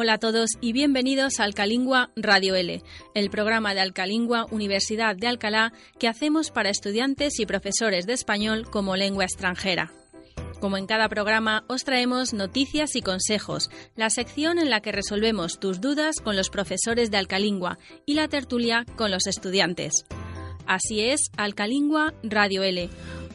Hola a todos y bienvenidos a Alcalingua Radio L, el programa de Alcalingua Universidad de Alcalá que hacemos para estudiantes y profesores de español como lengua extranjera. Como en cada programa, os traemos noticias y consejos, la sección en la que resolvemos tus dudas con los profesores de Alcalingua y la tertulia con los estudiantes. Así es, Alcalingua Radio L,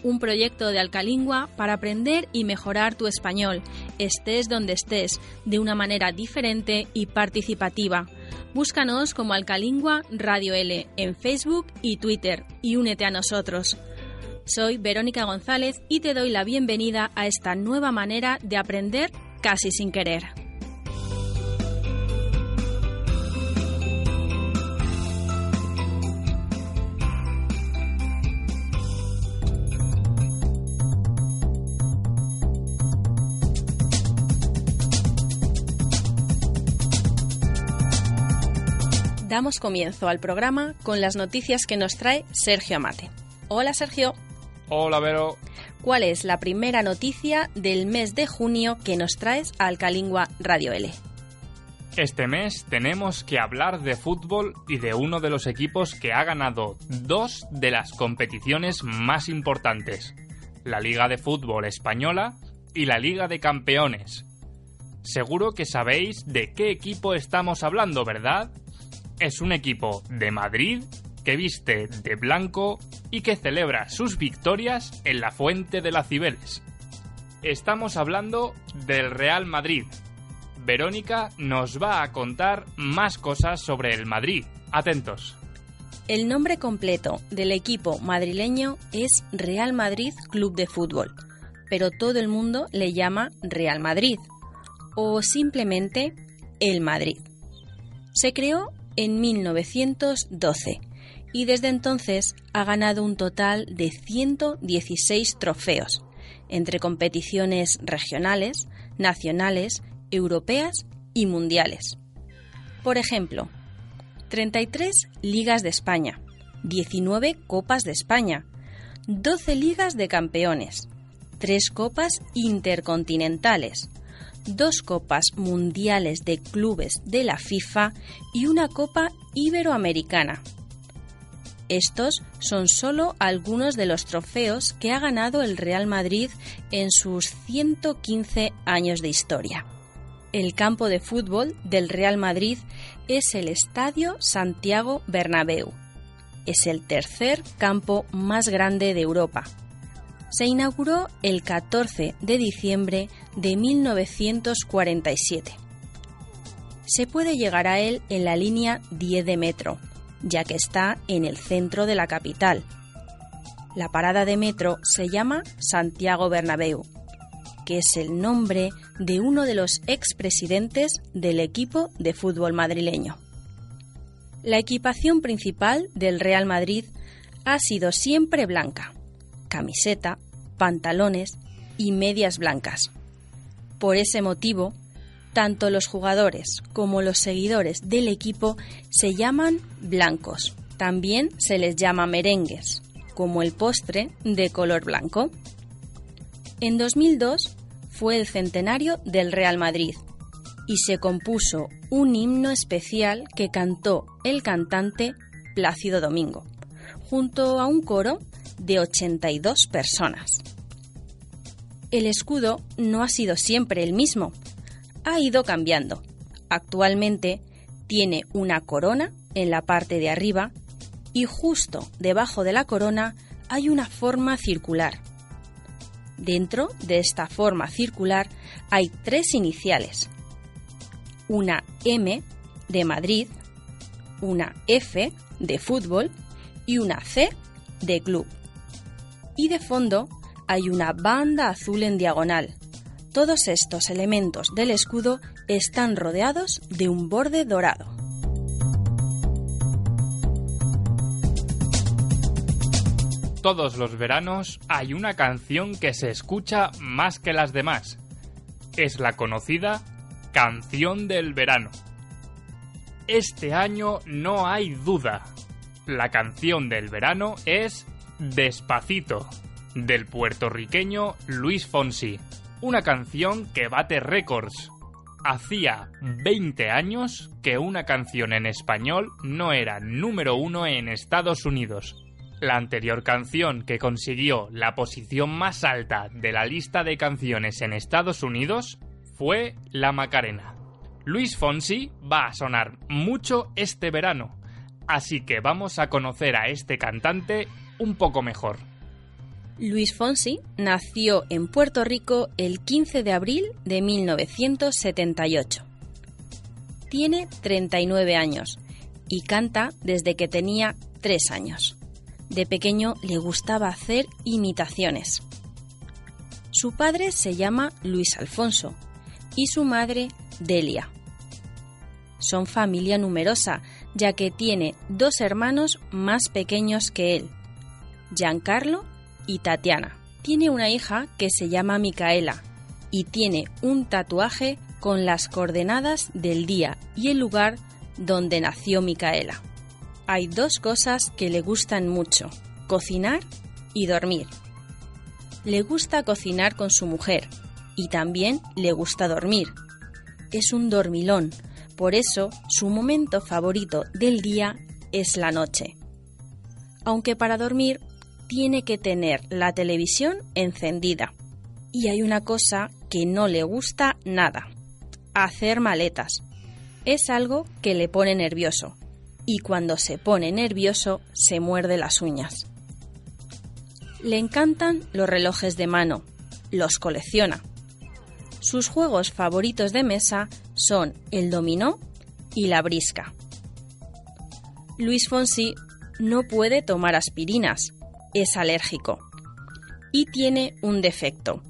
un proyecto de Alcalingua para aprender y mejorar tu español, estés donde estés, de una manera diferente y participativa. Búscanos como Alcalingua Radio L en Facebook y Twitter y únete a nosotros. Soy Verónica González y te doy la bienvenida a esta nueva manera de aprender casi sin querer. Damos comienzo al programa con las noticias que nos trae Sergio Amate. Hola Sergio. Hola Vero. ¿Cuál es la primera noticia del mes de junio que nos traes a Alcalingua Radio L? Este mes tenemos que hablar de fútbol y de uno de los equipos que ha ganado dos de las competiciones más importantes, la Liga de Fútbol Española y la Liga de Campeones. Seguro que sabéis de qué equipo estamos hablando, ¿verdad? Es un equipo de Madrid que viste de blanco y que celebra sus victorias en la Fuente de las Cibeles. Estamos hablando del Real Madrid. Verónica nos va a contar más cosas sobre el Madrid. Atentos. El nombre completo del equipo madrileño es Real Madrid Club de Fútbol, pero todo el mundo le llama Real Madrid o simplemente El Madrid. Se creó en 1912 y desde entonces ha ganado un total de 116 trofeos entre competiciones regionales, nacionales, europeas y mundiales. Por ejemplo, 33 ligas de España, 19 copas de España, 12 ligas de campeones, 3 copas intercontinentales, dos copas mundiales de clubes de la FIFA y una copa iberoamericana. Estos son solo algunos de los trofeos que ha ganado el Real Madrid en sus 115 años de historia. El campo de fútbol del Real Madrid es el Estadio Santiago Bernabéu. Es el tercer campo más grande de Europa, se inauguró el 14 de diciembre de 1947. Se puede llegar a él en la línea 10 de metro, ya que está en el centro de la capital. La parada de metro se llama Santiago Bernabéu, que es el nombre de uno de los expresidentes del equipo de fútbol madrileño. La equipación principal del Real Madrid ha sido siempre blanca, camiseta, pantalones y medias blancas. Por ese motivo, tanto los jugadores como los seguidores del equipo se llaman blancos. También se les llama merengues, como el postre de color blanco. En 2002 fue el centenario del Real Madrid y se compuso un himno especial que cantó el cantante Plácido Domingo, junto a un coro de 82 personas. El escudo no ha sido siempre el mismo, ha ido cambiando. Actualmente tiene una corona en la parte de arriba y justo debajo de la corona hay una forma circular. Dentro de esta forma circular hay tres iniciales. Una M de Madrid, una F de fútbol y una C de club y de fondo hay una banda azul en diagonal. Todos estos elementos del escudo están rodeados de un borde dorado. Todos los veranos hay una canción que se escucha más que las demás. Es la conocida Canción del Verano. Este año no hay duda. La canción del verano es Despacito, del puertorriqueño Luis Fonsi, una canción que bate récords. hacía 20 años que una canción en español no era número uno en Estados Unidos. La anterior canción que consiguió la posición más alta de la lista de canciones en Estados Unidos fue La Macarena. Luis Fonsi va a sonar mucho este verano, así que vamos a conocer a este cantante un poco mejor. Luis Fonsi nació en Puerto Rico el 15 de abril de 1978. Tiene 39 años y canta desde que tenía 3 años. De pequeño le gustaba hacer imitaciones. Su padre se llama Luis Alfonso y su madre Delia. Son familia numerosa, ya que tiene dos hermanos más pequeños que él, Giancarlo y Tatiana. Tiene una hija que se llama Micaela y tiene un tatuaje con las coordenadas del día y el lugar donde nació Micaela. Hay dos cosas que le gustan mucho, cocinar y dormir. Le gusta cocinar con su mujer y también le gusta dormir. Es un dormilón, por eso su momento favorito del día es la noche. Aunque para dormir tiene que tener la televisión encendida. Y hay una cosa que no le gusta nada, hacer maletas. Es algo que le pone nervioso. Y cuando se pone nervioso se muerde las uñas. Le encantan los relojes de mano, los colecciona. Sus juegos favoritos de mesa son el dominó y la brisca. Luis Fonsi no puede tomar aspirinas, es alérgico. Y tiene un defecto,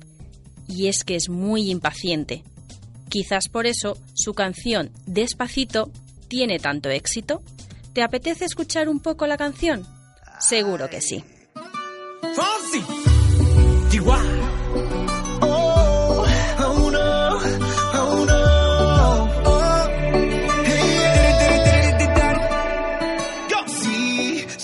y es que es muy impaciente. Quizás por eso su canción Despacito tiene tanto éxito. ¿Te apetece escuchar un poco la canción? Seguro que sí.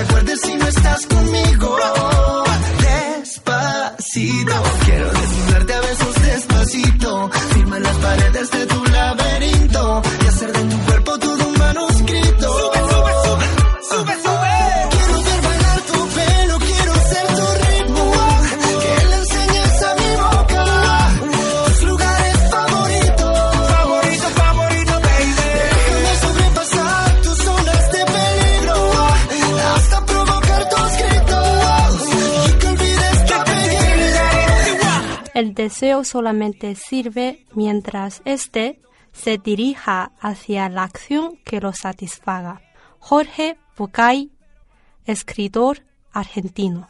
te acuerdes si no estás conmigo. Deseo solamente sirve mientras éste se dirija hacia la acción que lo satisfaga. Jorge Bucay, escritor argentino.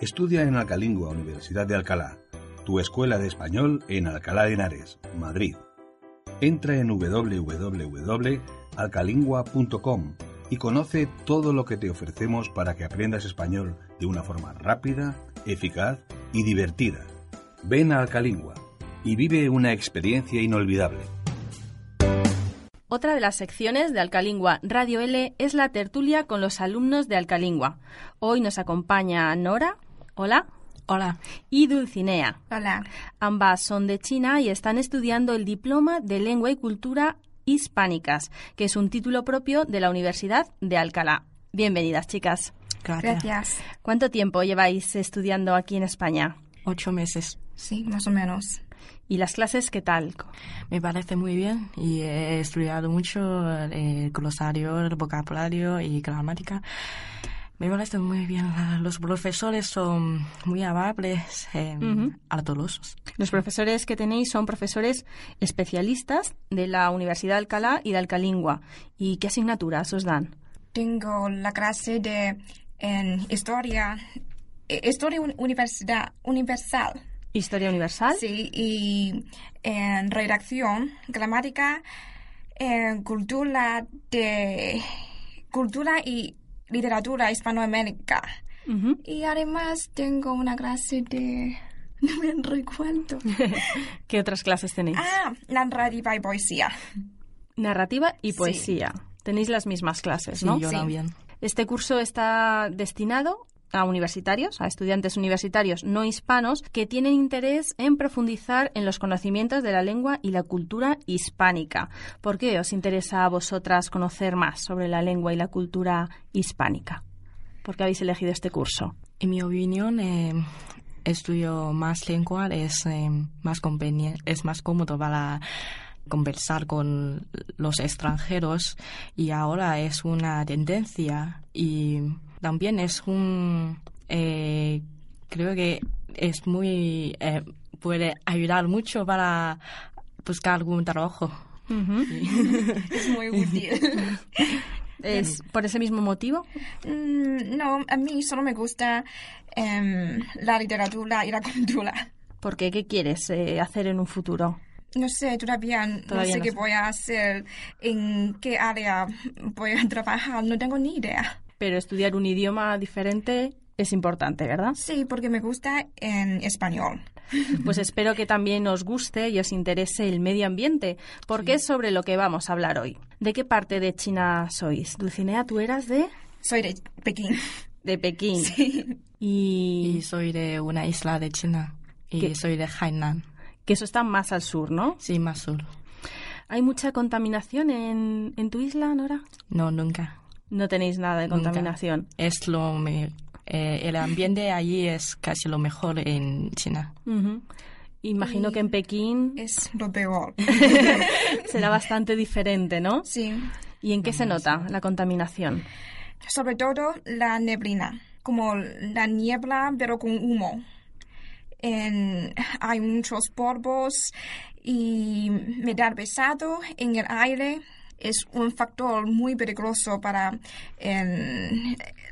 Estudia en Alcalingua, Universidad de Alcalá, tu escuela de español en Alcalá de Henares, Madrid. Entra en www.alcalingua.com y conoce todo lo que te ofrecemos para que aprendas español de una forma rápida, eficaz y divertida. Ven a Alcalingua y vive una experiencia inolvidable. Otra de las secciones de Alcalingua Radio L es la tertulia con los alumnos de Alcalingua. Hoy nos acompaña Nora. Hola. Hola. Y Dulcinea. Hola. Ambas son de China y están estudiando el Diploma de Lengua y Cultura Hispánicas, que es un título propio de la Universidad de Alcalá. Bienvenidas, chicas. Gracias. Gracias. ¿Cuánto tiempo lleváis estudiando aquí en España? Ocho meses. Sí, más o menos. ¿Y las clases qué tal? Me parece muy bien y he estudiado mucho el glosario, el vocabulario y gramática. Me parece muy bien. Los profesores son muy amables, eh, Los profesores que tenéis son profesores especialistas de la Universidad de Alcalá y de Alcalingua. ¿Y qué asignaturas os dan? Tengo la clase de en historia, eh, historia universidad, universal. ¿Historia universal? Sí, y en redacción, gramática, en cultura de cultura y literatura hispanoamérica. Y además tengo una clase de... No me recuerdo. ¿Qué otras clases tenéis? Ah, narrativa y poesía. Narrativa y poesía. Tenéis las mismas clases, ¿no? Sí, yo también. Este curso está destinado a universitarios, a estudiantes universitarios no hispanos que tienen interés en profundizar en los conocimientos de la lengua y la cultura hispánica. ¿Por qué os interesa a vosotras conocer más sobre la lengua y la cultura hispánica? ¿Por qué habéis elegido este curso? En mi opinión, eh, estudio más lengua es eh, más es más cómodo para conversar con los extranjeros y ahora es una tendencia y también es un eh, creo que es muy eh, puede ayudar mucho para buscar algún trabajo es muy útil ¿Es por ese mismo motivo? Mm, no, a mí solo me gusta em, la literatura y la cultura. ¿Por qué? ¿Qué quieres eh, hacer en un futuro? No sé, todavía, no sé qué voy a hacer, en qué área voy a trabajar, no tengo ni idea. Pero estudiar un idioma diferente es importante, ¿verdad? Sí, porque me gusta en español. Pues espero que también os guste y os interese el medio ambiente, porque es sobre lo que vamos a hablar hoy. ¿De qué parte de China sois? Dulcinea, ¿tú eras de...? Soy de Pekín. De Pekín. Sí. Y... soy de una isla de China. Y soy de Hainan. Que eso está más al sur, ¿no? Sí, más sur. ¿Hay mucha contaminación en, en tu isla, Nora? No, nunca. No tenéis nada de contaminación. Es lo me, eh, el ambiente allí es casi lo mejor en China. Imagino que en Pekín es lo peor. será bastante diferente, ¿no? Sí. ¿Y en qué se nota la contaminación? Sobre todo la neblina, como la niebla pero con humo. En, hay muchos polvos y metal pesado en el aire es un factor muy peligroso para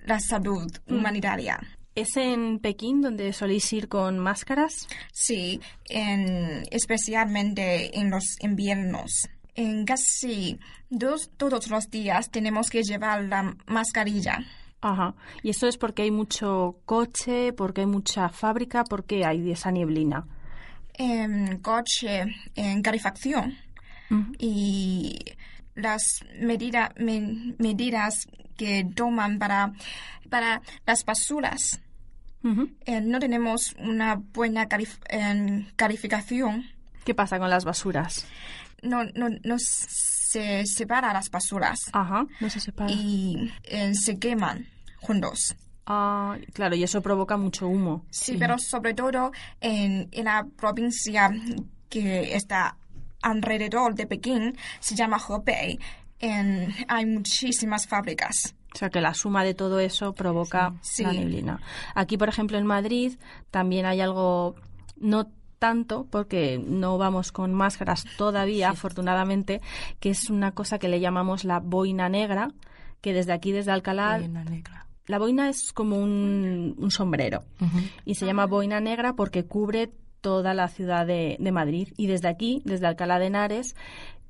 la salud mm. humanitaria. ¿Es en Pekín donde soléis ir con máscaras? Sí, en, especialmente en los inviernos. En casi dos, todos los días tenemos que llevar la mascarilla. Ajá. ¿Y eso es porque hay mucho coche, porque hay mucha fábrica, porque hay esa nieblina? En coche, en calefacción. Y las medida, medidas que toman para, para las basuras. Eh, no tenemos una buena calificación. ¿Qué pasa con las basuras? No, no, no se separa las basuras. Ajá, no se separa. Y eh, se queman juntos. Ah, claro, y eso provoca mucho humo. Sí, pero sobre todo en, en la provincia que está alrededor de Pekín se llama Hebei. En, hay muchísimas fábricas. O sea que la suma de todo eso provoca la neblina. Aquí, por ejemplo, en Madrid también hay algo, no tanto, porque no vamos con máscaras todavía, afortunadamente, que es una cosa que le llamamos la boina negra, que desde aquí, desde Alcalá... La boina es como un, sombrero y se llama boina negra porque cubre toda la ciudad de, Madrid. Y desde aquí, desde Alcalá de Henares,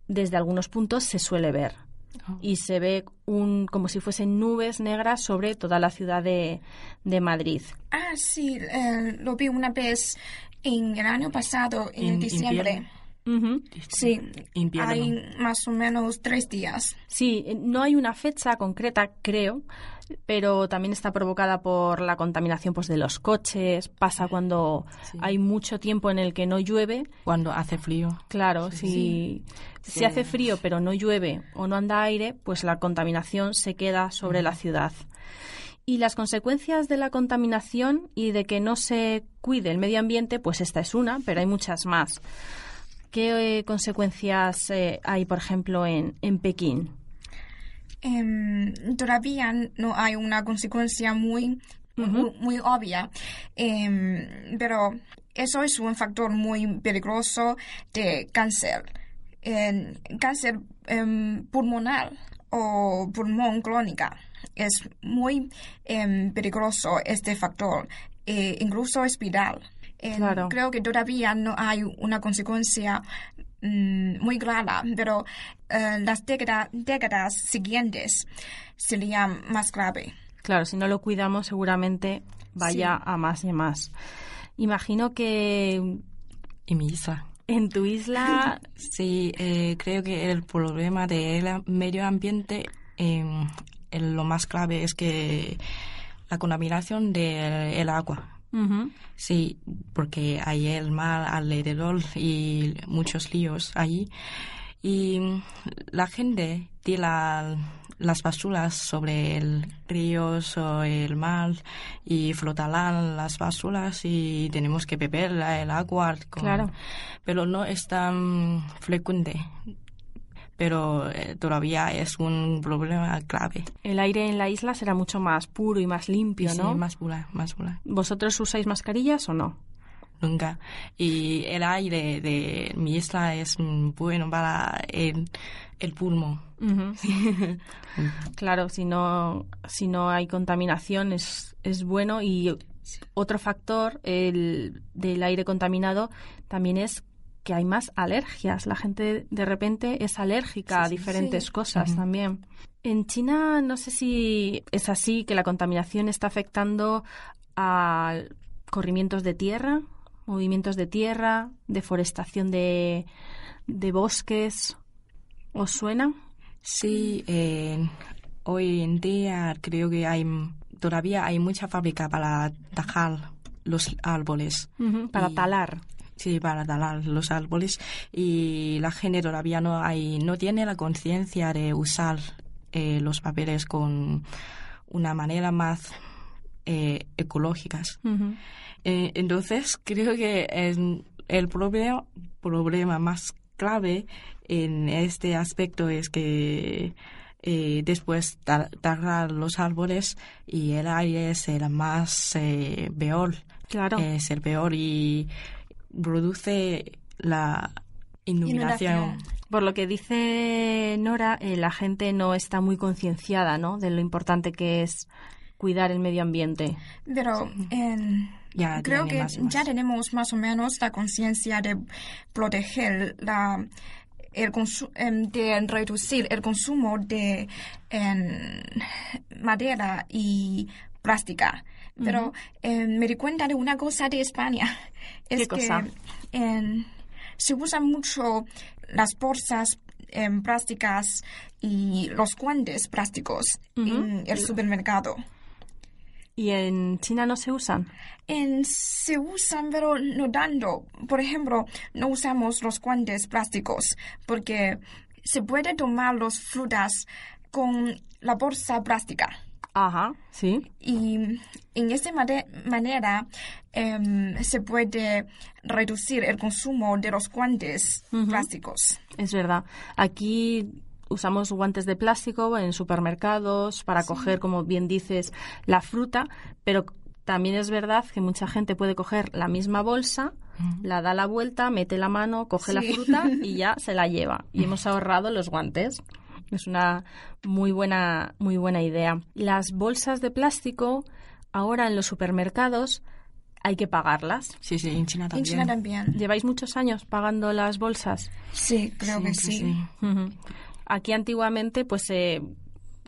desde algunos puntos se suele ver. Oh. Y se ve un, como si fuesen nubes negras sobre toda la ciudad de, Madrid. Ah, sí, eh, lo vi una vez en el año pasado, en, diciembre. Sí, hay más o menos tres días. Sí, no hay una fecha concreta, creo, pero también está provocada por la contaminación pues, de los coches, pasa cuando hay mucho tiempo en el que no llueve. Cuando hace frío. Claro, si, si hace frío pero no llueve o no anda aire, pues la contaminación se queda sobre la ciudad. Y las consecuencias de la contaminación y de que no se cuide el medio ambiente, pues esta es una, pero hay muchas más. ¿Qué eh, consecuencias eh, hay, por ejemplo, en, en Pekín? Em, todavía no hay una consecuencia muy, muy, muy obvia, em, pero eso es un factor muy peligroso de cáncer. Cáncer em, pulmonar o pulmón crónica es muy peligroso este factor, e incluso espiral. Claro. Creo que todavía no hay una consecuencia mm, muy clara, pero eh, las década- décadas siguientes serían más grave. Claro, si no lo cuidamos seguramente vaya Sí. a más y más. Imagino que Y mi isla. en tu isla Sí, eh, creo que el problema del medio ambiente, eh, el- lo más clave es que la contaminación del agua. Sí, porque hay el mar alrededor y muchos ríos allí. Y la gente tira las basuras sobre el río o el mar y flotarán las basuras y tenemos que beber el agua. con- Claro. Pero no es tan frecuente. Pero eh, todavía es un problema grave. el aire en la isla será mucho más puro y más limpio, Sí, ¿no? más pura, más pura. ¿Vosotros usáis mascarillas o no? Nunca. Y el aire de mi isla es mm, bueno para el, el claro, si no, si no hay contaminación es, es bueno y otro factor el, del aire contaminado también es que hay más alergias. La gente de repente es alérgica a diferentes Sí. cosas también. En China no sé si es así que la contaminación está afectando a corrimientos de tierra, movimientos de tierra, deforestación de, de bosques. ¿Os suena? Sí, eh, hoy en día creo que hay todavía hay mucha fábrica para tajar los árboles. Para Y- talar. Sí, para talar los árboles y la gente todavía no hay, no tiene la conciencia de usar eh, los papeles con una manera más eh, ecológicas. Eh, entonces, creo que el, el problema, problema más clave en este aspecto es que eh, después ta- talar los árboles y el aire será más eh, peor. Claro. Es el peor y produce la inundación. Inundación. Por lo que dice Nora, eh, la gente no está muy concienciada ¿no? de lo importante que es cuidar el medio ambiente. Pero en- Ya creo que más y más. ya tenemos más o menos la conciencia de proteger la el em, de reducir el consumo de em, madera y plástica. Pero em, me di cuenta de una cosa de España. Es ¿Qué cosa? que em, se usan mucho las bolsas em, plásticas y los guantes plásticos en el supermercado. ¿Y en China no se usan? En- se usan, pero no dando. Por ejemplo, no usamos los guantes plásticos porque se puede tomar las frutas con la bolsa plástica. Ajá, sí. Y en esta manera em, se puede reducir el consumo de los guantes plásticos. Es verdad. Aquí usamos guantes de plástico en supermercados para coger, como bien dices, la fruta, pero también es verdad que mucha gente puede coger la misma bolsa, la da la vuelta, mete la mano, coge la fruta y ya se la lleva. Y hemos ahorrado los guantes. Es una muy buena, muy buena idea. Las bolsas de plástico, ahora en los supermercados, hay que pagarlas. Sí, sí, en China En también. China también. ¿Lleváis muchos años pagando las bolsas? Sí, creo que sí. Aquí antiguamente, pues eh,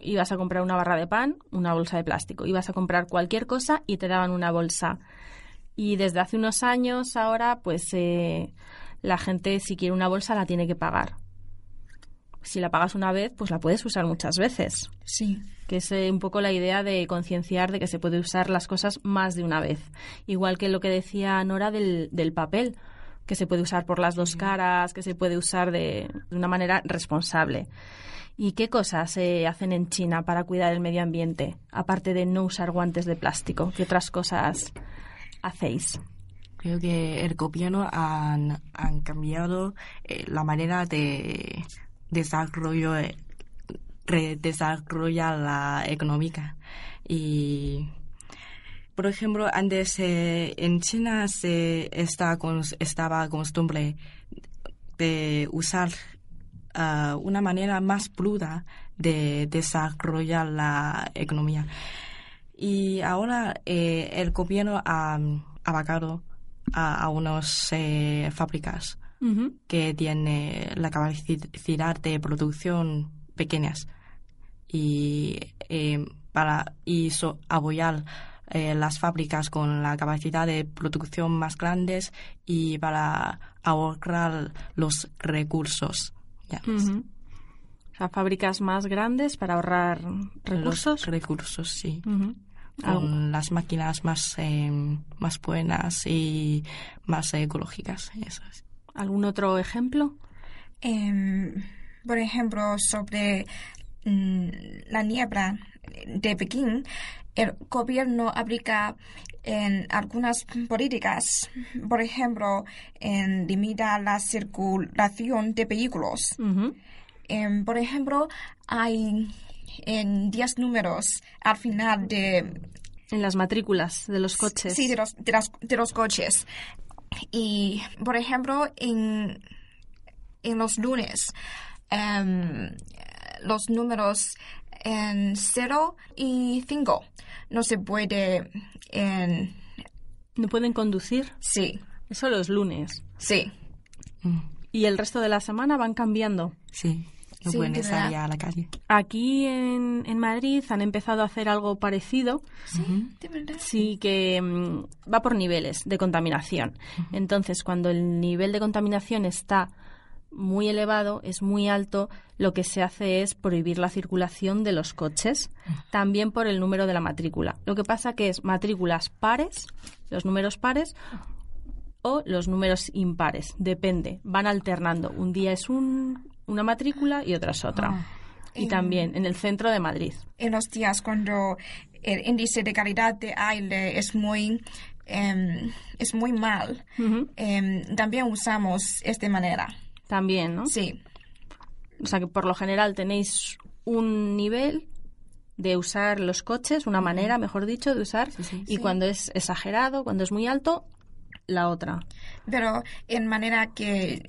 ibas a comprar una barra de pan, una bolsa de plástico. Ibas a comprar cualquier cosa y te daban una bolsa. Y desde hace unos años ahora, pues eh, la gente si quiere una bolsa la tiene que pagar. Si la pagas una vez, pues la puedes usar muchas veces. Sí. Que es eh, un poco la idea de concienciar de que se puede usar las cosas más de una vez. Igual que lo que decía Nora del, del papel, que se puede usar por las dos caras, que se puede usar de, de una manera responsable. ¿Y qué cosas se hacen en China para cuidar el medio ambiente? Aparte de no usar guantes de plástico, ¿qué otras cosas hacéis? Creo que el gobierno han, han cambiado eh, la manera de desarrollo eh, redesarrollar la económica. Y, por ejemplo, antes eh, en China se está estaba costumbre de usar ah, una manera más pluda de desarrollar la economía. Y ahora eh, el gobierno ha abarcado a, unas fábricas Que tienen la capacidad de producción pequeñas y eh, para y so- apoyar eh, las fábricas con la capacidad de producción más grandes y para ahorrar los recursos. O sea, fábricas más grandes para ahorrar recursos. Los recursos, sí. Con las máquinas más, eh, más buenas y más ecológicas. Eso es. ¿Algún otro ejemplo? Em, por ejemplo, sobre mm, la niebla de Pekín, el gobierno aplica en algunas políticas, por ejemplo, en limita la circulación de vehículos. Em, por ejemplo, hay en 10 números al final de En las matrículas de los coches. Sí, de los, de las- de los coches. Y, por ejemplo, en, en los lunes, em, los números en 0 y 5 no se puede en... ¿No pueden conducir? Sí, Eso los lunes. sí. Mm, ¿Y el resto de la semana van cambiando? Sí, no Sí, pueden de salir verdad. a la calle. Aquí en, en Madrid han empezado a hacer algo parecido. De verdad. Sí, que mm, va por niveles de contaminación. Entonces, cuando el nivel de contaminación está muy elevado, es muy alto, lo que se hace es prohibir la circulación de los coches, también por el número de la matrícula. Lo que pasa que es matrículas pares, los números pares, o los números impares, depende, van alternando. Un día es un- una matrícula y otra es otra. Y también en el centro de Madrid. En los días cuando el índice de calidad de aire es muy, em, es muy mal, em, también usamos esta manera. También, ¿no? Sí. O sea que por lo general tenéis un nivel de usar los coches, una manera, mejor dicho, de usar, y cuando es exagerado, cuando es muy alto, la otra. Pero en manera que,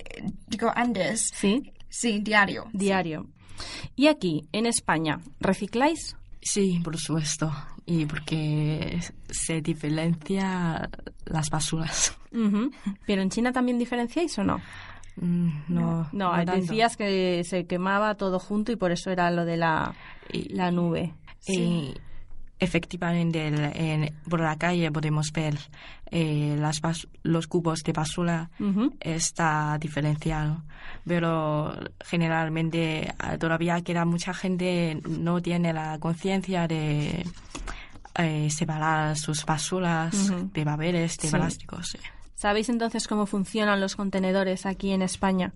digo antes, ¿Sí? Sí, diario. Diario. Y aquí, en España, ¿recicláis? Sí, por supuesto. Y porque se diferencia las basuras. ¿Pero en China también diferenciáis o no? Mm, No, No, tanto. decías que se quemaba todo junto y por eso era lo de la, Y- la nube. Y efectivamente en- por la calle podemos ver eh, las los cubos de basura está diferenciado pero generalmente ah, todavía queda mucha gente no tiene la conciencia de eh, separar sus basuras de papeles de Sí. plásticos ¿Sabéis entonces cómo funcionan los contenedores aquí en España?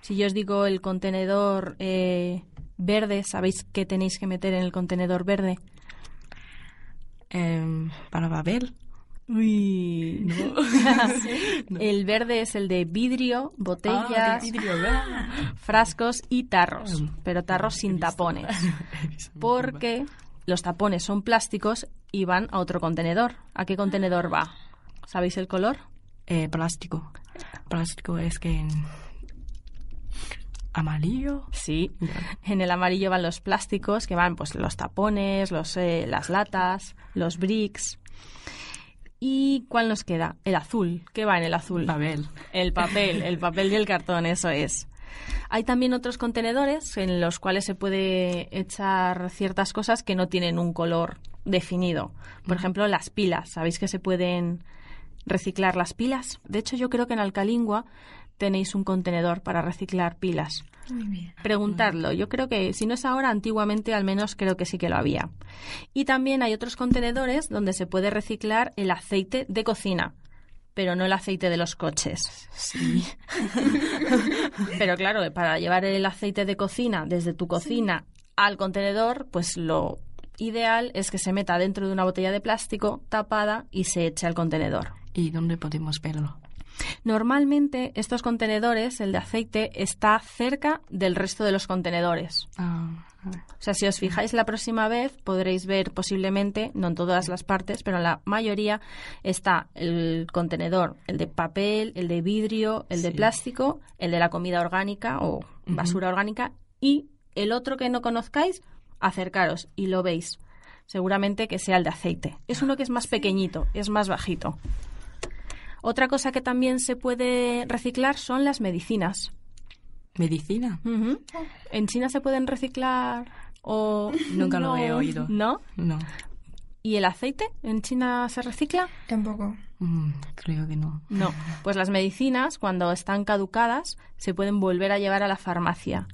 Si yo os digo el contenedor eh, verde, ¿sabéis qué tenéis que meter en el contenedor verde? Em, para papel Uy, el verde es el de vidrio, botellas, frascos y tarros, pero tarros sin tapones, porque los tapones son plásticos y van a otro contenedor. ¿A qué contenedor va? ¿Sabéis el color? Eh, plástico. Plástico es que amarillo Sí. En el amarillo van los plásticos, que van pues los tapones, los, eh, las latas, los bricks. ¿Y cuál nos queda? El azul. ¿Qué va en el azul? papel El papel, el papel y el cartón, eso es. Hay también otros contenedores en los cuales se puede echar ciertas cosas que no tienen un color definido. Por ejemplo, las pilas. ¿Sabéis que se pueden reciclar las pilas? De hecho, yo creo que en Alcalingua tenéis un contenedor para reciclar pilas. Preguntadlo. Yo creo que, si no es ahora, antiguamente al menos creo que sí que lo había. Y también hay otros contenedores donde se puede reciclar el aceite de cocina, pero no el aceite de los coches. sí Pero claro, para llevar el aceite de cocina desde tu cocina al contenedor, pues lo ideal es que se meta dentro de una botella de plástico tapada y se eche al contenedor. y dónde podemos verlo Normalmente estos contenedores, el de aceite, está cerca del resto de los contenedores. Ah. O sea, si os fijáis la próxima vez, podréis ver posiblemente, no en todas las partes, pero en la mayoría está el contenedor, el de papel, el de vidrio, el de plástico, el de la comida orgánica o basura orgánica y el otro que no conozcáis, acercaros y lo veis. Seguramente que sea el de aceite. Es uno que es más pequeñito, es más bajito. Otra cosa que también se puede reciclar son las medicinas. ¿Medicina? ¿En China se pueden reciclar o Nunca lo no? he oído. ¿No? No. ¿Y el aceite en China se recicla? Tampoco. Mm, creo que no. No. Pues las medicinas, cuando están caducadas, se pueden volver a llevar a la farmacia.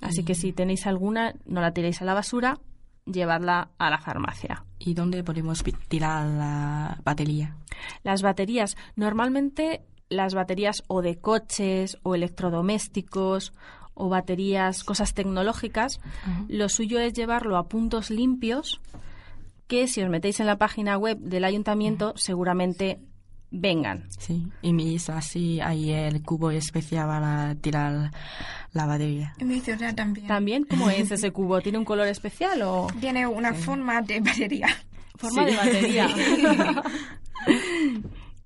Así que si tenéis alguna, no la tiréis a la basura, llevadla a la farmacia. ¿Y dónde podemos tirar la batería? Las baterías, normalmente las baterías o de coches o electrodomésticos o baterías, cosas tecnológicas, lo suyo es llevarlo a puntos limpios que si os metéis en la página web del ayuntamiento seguramente vengan. Sí. En mi isla sí hay el cubo especial para tirar la batería. En mi ciudad también. También, ¿cómo es ese cubo? ¿Tiene un color especial o Tiene una forma de batería. forma de batería?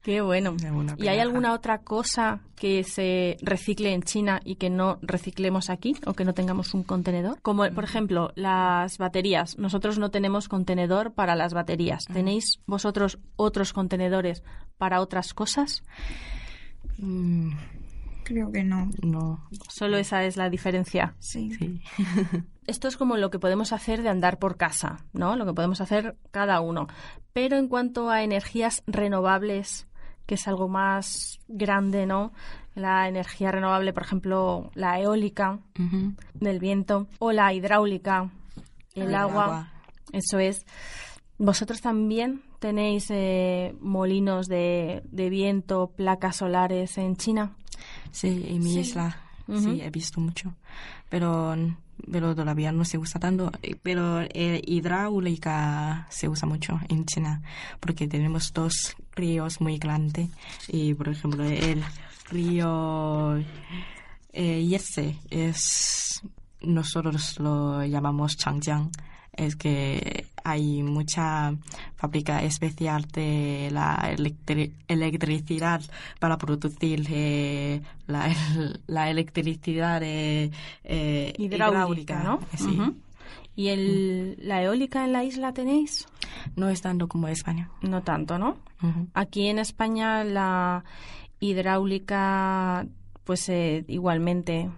Qué bueno. ¿Y hay alguna otra cosa que se recicle en China y que no reciclemos aquí o que no tengamos un contenedor? Como, por ejemplo, las baterías. Nosotros no tenemos contenedor para las baterías. ¿Tenéis vosotros otros contenedores para otras cosas? Mm, Creo que no. no. Solo esa es la diferencia. Sí. Sí. Esto es como lo que podemos hacer de andar por casa, ¿no? Lo que podemos hacer cada uno. Pero en cuanto a energías renovables, que es algo más grande, ¿no? La energía renovable, por ejemplo, la eólica del viento o la hidráulica, el El agua, agua. eso es. ¿Vosotros también tenéis eh, molinos de, de viento, placas solares en China? Sí, en mi Sí. isla sí he visto mucho, pero pero todavía no se usa tanto. Eh, Pero eh, hidráulica se usa mucho en China porque tenemos dos ríos muy grandes y por ejemplo el río eh, Yangtze es nosotros lo llamamos Changjiang es que hay mucha fábrica especial de la electri- electricidad para producir eh, la, la electricidad eh, eh, Hidráulica, ¿no? Sí. Ujú. ¿Y el, la eólica en la isla tenéis? No es tanto como España. No tanto, ¿no? Aquí en España la hidráulica, pues eh, igualmente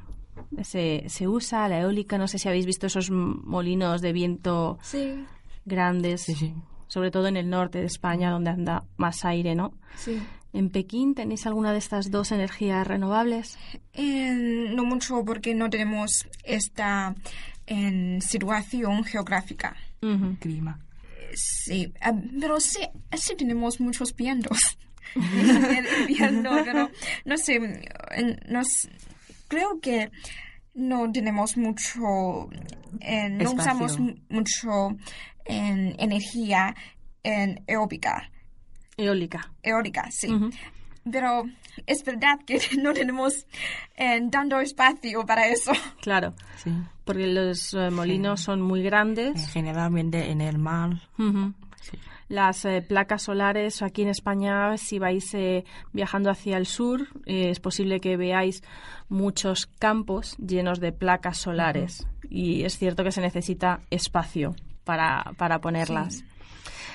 se, se usa, la eólica, no sé si habéis visto esos molinos de viento Sí. grandes, Sí, sí. sobre todo en el norte de España, donde anda más aire, ¿no? Sí. ¿En Pekín tenéis alguna de estas dos energías renovables? Eh, no mucho porque no tenemos esta en situación geográfica. Clima. Sí, ah, pero sí, sí tenemos muchos vientos. El viento, pero no sé, nos, creo que no tenemos mucho, eh, no usamos mu- mucho en energía en eólica, Eólica. eólica, sí. Pero es verdad que no tenemos eh, tanto espacio para eso. Claro, Sí. porque los eh, molinos son muy grandes. Generalmente en el mar. Ujú. Sí. Las eh, placas solares aquí en España, si vais eh, viajando hacia el sur, eh, es posible que veáis muchos campos llenos de placas solares. Y es cierto que se necesita espacio para, para ponerlas.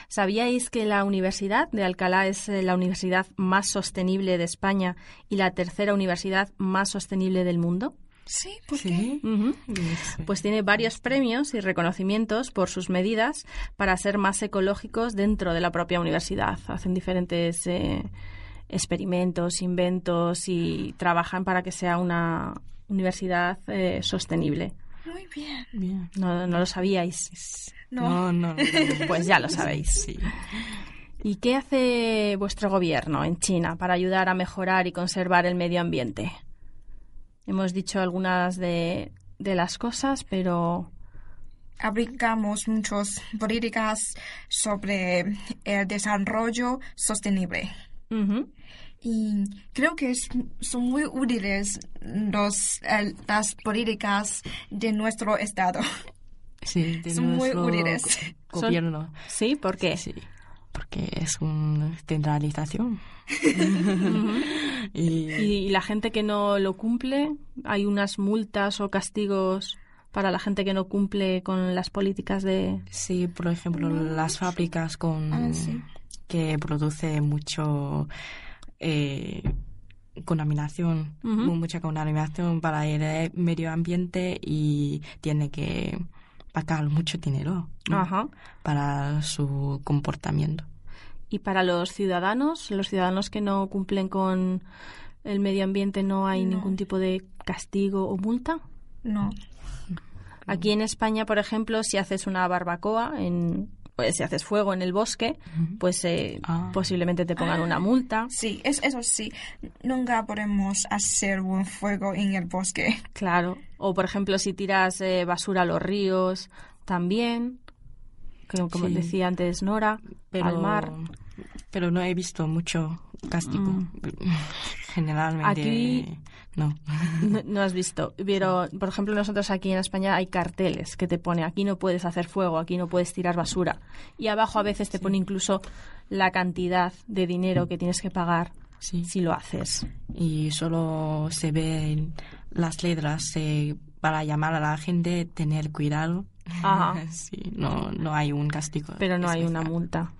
¿Sabíais que la Universidad de Alcalá es la universidad más sostenible de España y la tercera universidad más sostenible del mundo? Sí, ¿por qué? Sí. Pues tiene varios premios y reconocimientos por sus medidas para ser más ecológicos dentro de la propia universidad. Hacen diferentes eh, experimentos, inventos y trabajan para que sea una universidad eh, sostenible. Muy bien. Bien. No, no lo sabíais. No. No, no. Pues ya lo sabéis. Sí. ¿Y qué hace vuestro gobierno en China para ayudar a mejorar y conservar el medio ambiente? Hemos dicho algunas de, de las cosas, pero aplicamos muchas políticas sobre el desarrollo sostenible. Y creo que es- son muy útiles los, las políticas de nuestro Estado. Sí, de Son muy útiles. go- gobierno. ¿Sí? ¿Por qué? Sí, porque es una centralización. y, Y la gente que no lo cumple, hay unas multas o castigos para la gente que no cumple con las políticas de... sí, por ejemplo, las fábricas con Ah, sí. que produce mucho eh, contaminación, mucha contaminación para el eh, medio ambiente y tiene que pagar mucho dinero para su comportamiento. Y para los ciudadanos, los ciudadanos que no cumplen con el medio ambiente, no hay No. ningún tipo de castigo o multa. No. Aquí en España, por ejemplo, si haces una barbacoa, en, pues, si haces fuego en el bosque, pues eh, Ah. posiblemente te pongan una multa. Sí, es, eso sí. Nunca podemos hacer un fuego en el bosque. Claro. O, por ejemplo, si tiras eh, basura a los ríos, también. que- Como Sí. decía antes Nora, Pero, al mar. Pero no he visto mucho castigo. Generalmente Mm. Aquí- no. No, no has visto. Pero, por ejemplo, nosotros aquí en España hay carteles que te pone aquí no puedes hacer fuego, aquí no puedes tirar basura. Y abajo a veces te pone incluso la cantidad de dinero que tienes que pagar Sí. si lo haces. Y solo se ven las letras eh, para llamar a la gente tener cuidado. Ajá. Sí, no, no hay un castigo. Pero no hay una multa.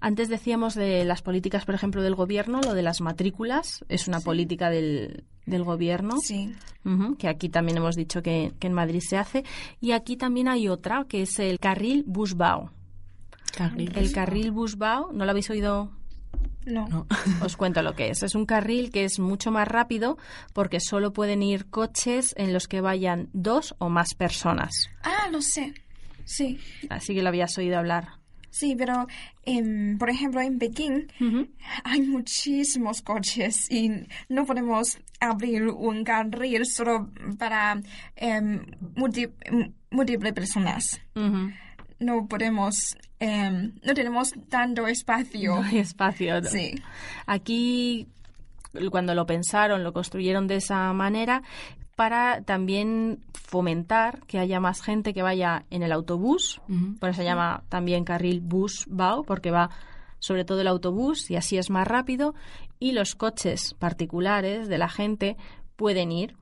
Antes decíamos de las políticas, por ejemplo, del gobierno, lo de las matrículas, es una política del, del gobierno. Sí. Ujú, que aquí también hemos dicho que, que en Madrid se hace. Y aquí también hay otra, que es el carril Busbao. Carril. El carril Busbao, ¿no lo habéis oído? No. No. Os cuento lo que es. Es un carril que es mucho más rápido porque solo pueden ir coches en los que vayan dos o más personas. Ah, lo sé. Sí. Así que lo habías oído hablar. Sí, pero em, por ejemplo en Pekín hay muchísimos coches y no podemos abrir un carril solo para em, múltiples personas. No podemos, em, no tenemos tanto espacio. No hay espacio. ¿no? Sí. Aquí, cuando lo pensaron, lo construyeron de esa manera para también fomentar que haya más gente que vaya en el autobús. Ujú. Por eso se llama también carril bus BAO, porque va sobre todo el autobús y así es más rápido. Y los coches particulares de la gente pueden ir,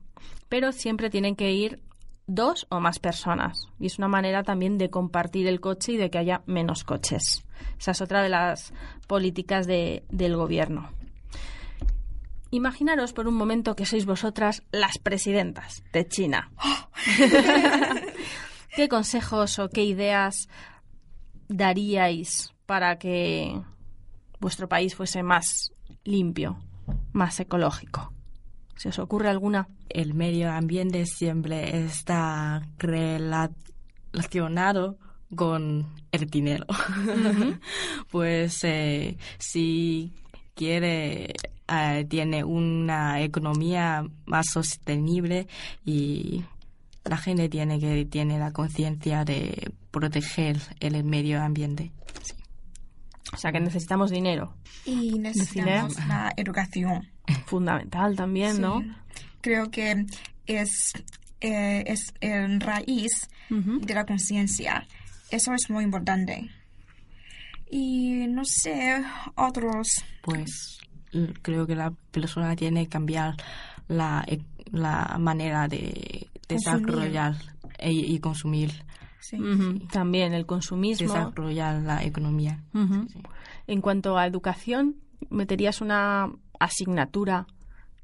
pero siempre tienen que ir dos o más personas. Y es una manera también de compartir el coche y de que haya menos coches. Esa es otra de las políticas de- del gobierno. Imaginaros por un momento que sois vosotras las presidentas de China. ¿Qué consejos o qué ideas daríais para que vuestro país fuese más limpio, más ecológico? ¿Se os ocurre alguna? El medio ambiente siempre está rela- relacionado con el dinero. pues eh, si quiere eh, tiene una economía más sostenible y la gente tiene que tiene la conciencia de proteger el medio ambiente. Sí. O sea, que necesitamos dinero. Y necesitamos la educación. Fundamental también, ¿no? Creo que es, eh, es el raíz de la conciencia. Eso es muy importante. Y no sé, otros. Pues creo que la persona tiene que cambiar la, e- la manera de Consumir. desarrollar e- y, consumir, Sí. También el consumismo. desarrollar la economía. Sí. En cuanto a educación, ¿meterías una asignatura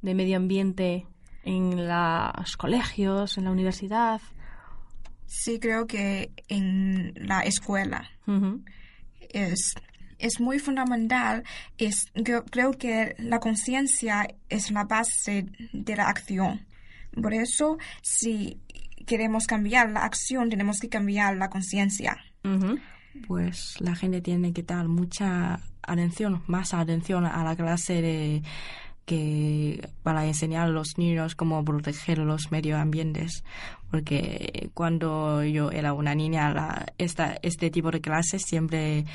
de medio ambiente en los colegios, en la universidad? Sí, creo que en la escuela es, es muy fundamental. Es, creo, creo que la conciencia es la base de la acción. Por eso, si queremos cambiar la acción, tenemos que cambiar la conciencia. Pues la gente tiene que dar mucha atención, más atención a la clase de que para enseñar a los niños cómo proteger los medio ambientes porque cuando yo era una niña la, esta, este tipo de clases siempre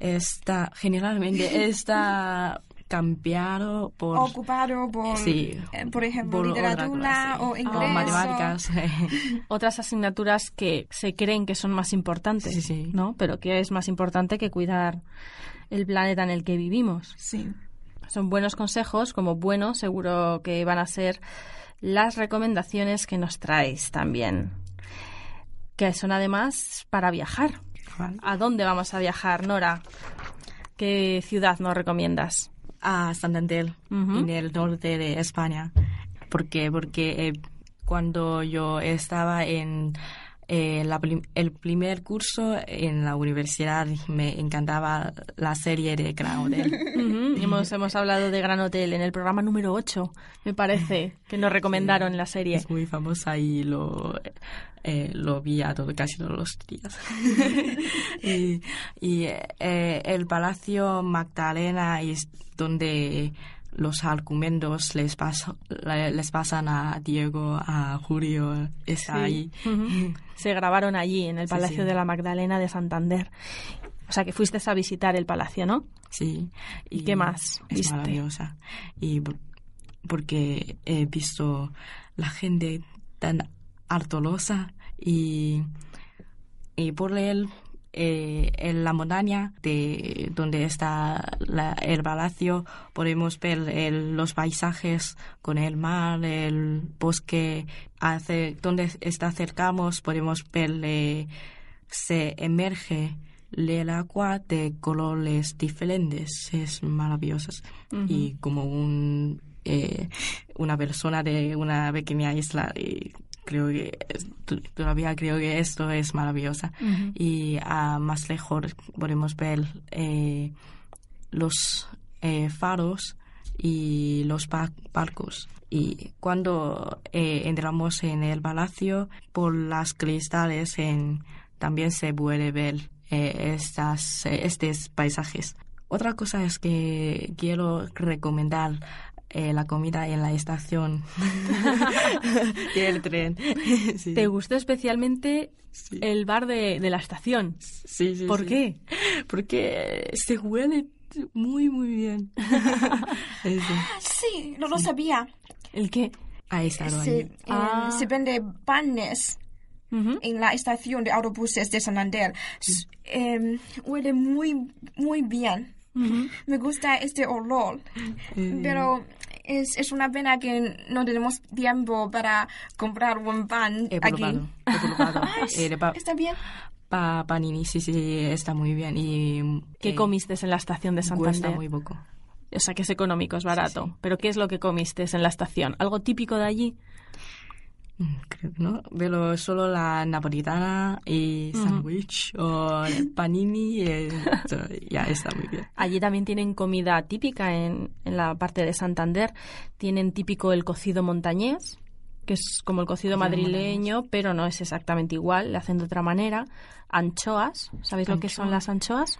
está generalmente está cambiado por Ocupado por, Sí. eh, por ejemplo, por literatura o O inglés. matemáticas. Otras asignaturas que se creen que son más importantes, Sí, sí. ¿no? Pero que es más importante que cuidar el planeta en el que vivimos. Sí. Son buenos consejos, como bueno, seguro que van a ser las recomendaciones que nos traéis también. Que son además para viajar. Vale. ¿A dónde vamos a viajar, Nora? ¿Qué ciudad nos recomiendas? a Santander, en el norte de España. ¿Por qué? Porque eh, cuando yo estaba en eh, la el primer curso en la universidad me encantaba la serie de Gran Hotel. Ujú, hemos, hemos hablado de Gran Hotel en el programa número 8, me parece, que nos recomendaron la serie. Es muy famosa y lo, eh, lo vi a todo, casi todos los días. y y, eh, el Palacio Magdalena es donde los argumentos les, paso- le- les pasan a Diego, a Julio, está Sí. ahí. Se grabaron allí, en el Palacio sí. de la Magdalena de Santander. O sea, que fuiste a visitar el palacio, ¿no? Sí. ¿Y qué más Es viste? maravillosa. Y por- porque he visto la gente tan artolosa y, y por él eh, en la montaña de donde está la- el palacio. Podemos ver el- los paisajes con el mar, el bosque, hace, donde está acercamos podemos ver eh, se emerge el agua de colores diferentes, es maravilloso. Y como un, eh, una persona de una pequeña isla, y creo que todavía creo que esto es maravillosa. Y a más lejos podemos ver eh, los eh, faros y los ba- barcos. Y cuando eh, entramos en el palacio, por las cristales en, también se puede ver estas, estos paisajes. Otra cosa es que quiero recomendar eh, la comida en la estación del tren. Sí. ¿Te gustó especialmente Sí. el bar de, de la estación? Sí, sí, ¿Por sí. qué? Porque se huele muy, muy bien. Sí. Sí, no lo sabía. ¿El qué? Ha estado Se, ahí. eh, Ah. se vende panes en la estación de autobuses de Santander. Eh, huele muy, muy bien. Me gusta este olor. Pero es, es una pena que no tenemos tiempo para comprar un pan He aquí. probado. He probado. Ah, es- Eh, pa- está bien. pa- panini, sí, sí, está muy bien. Y, ¿Qué eh, comiste en la estación de Cuesta Santander? muy poco. O sea, que es económico, es barato. ¿Pero qué es lo que comiste en la estación? ¿Algo típico de allí? Creo que no. Pero solo la napolitana y sándwich o panini. eh, eso ya está muy bien. Allí también tienen comida típica en, en la parte de Santander. Tienen típico el cocido montañés, que es como el cocido madrileño, pero no es exactamente igual, le hacen de otra manera. Anchoas, ¿sabéis lo que son las anchoas?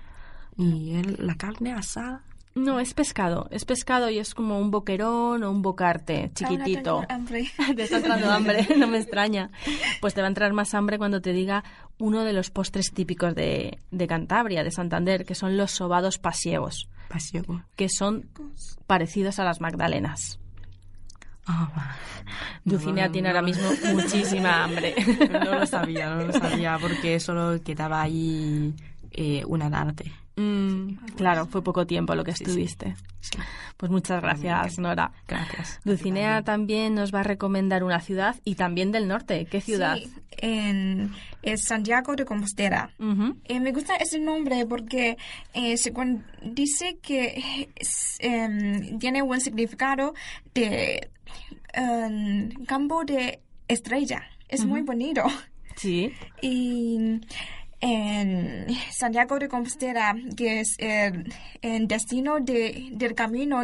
Y el- la carne asada. No, es pescado. Es pescado y es como un boquerón o un bocarte chiquitito. Ahora tengo hambre. Te está entrando hambre, no me extraña. Pues te va a entrar más hambre cuando te diga uno de los postres típicos de, de Cantabria, de Santander, que son los sobados pasiegos, Pasiego. que son parecidos a las magdalenas. Ah, va. Dulcinea No, tiene no, ahora mismo muchísima hambre. No lo sabía, no lo sabía, porque solo quedaba ahí eh, una tarde. Mm, claro, fue poco tiempo lo que Sí, estuviste. Sí. Pues muchas gracias, Nora. Gracias. Dulcinea también nos va a recomendar una ciudad y también del norte. ¿Qué ciudad? Sí, en, es Santiago de Compostela. Eh, me gusta ese nombre porque eh, dice que em, tiene un significado de em, campo de estrella. Es muy bonito. Sí. Y en Santiago de Compostela, que es el, el destino de, del camino,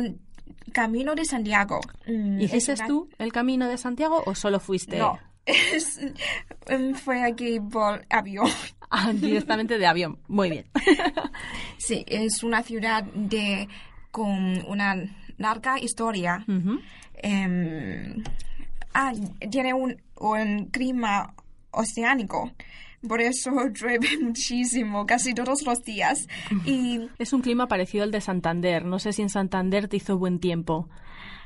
camino de Santiago. Mm, ¿Y ese es una- tú el camino de Santiago o solo fuiste No. Es- em, fue aquí por avión. Ah, directamente de avión? Muy bien. Sí, es una ciudad de con una larga historia. Em, ah, tiene un, un clima oceánico. Por eso llueve muchísimo, casi todos los días. Y Es un clima parecido al de Santander. No sé si en Santander te hizo buen tiempo.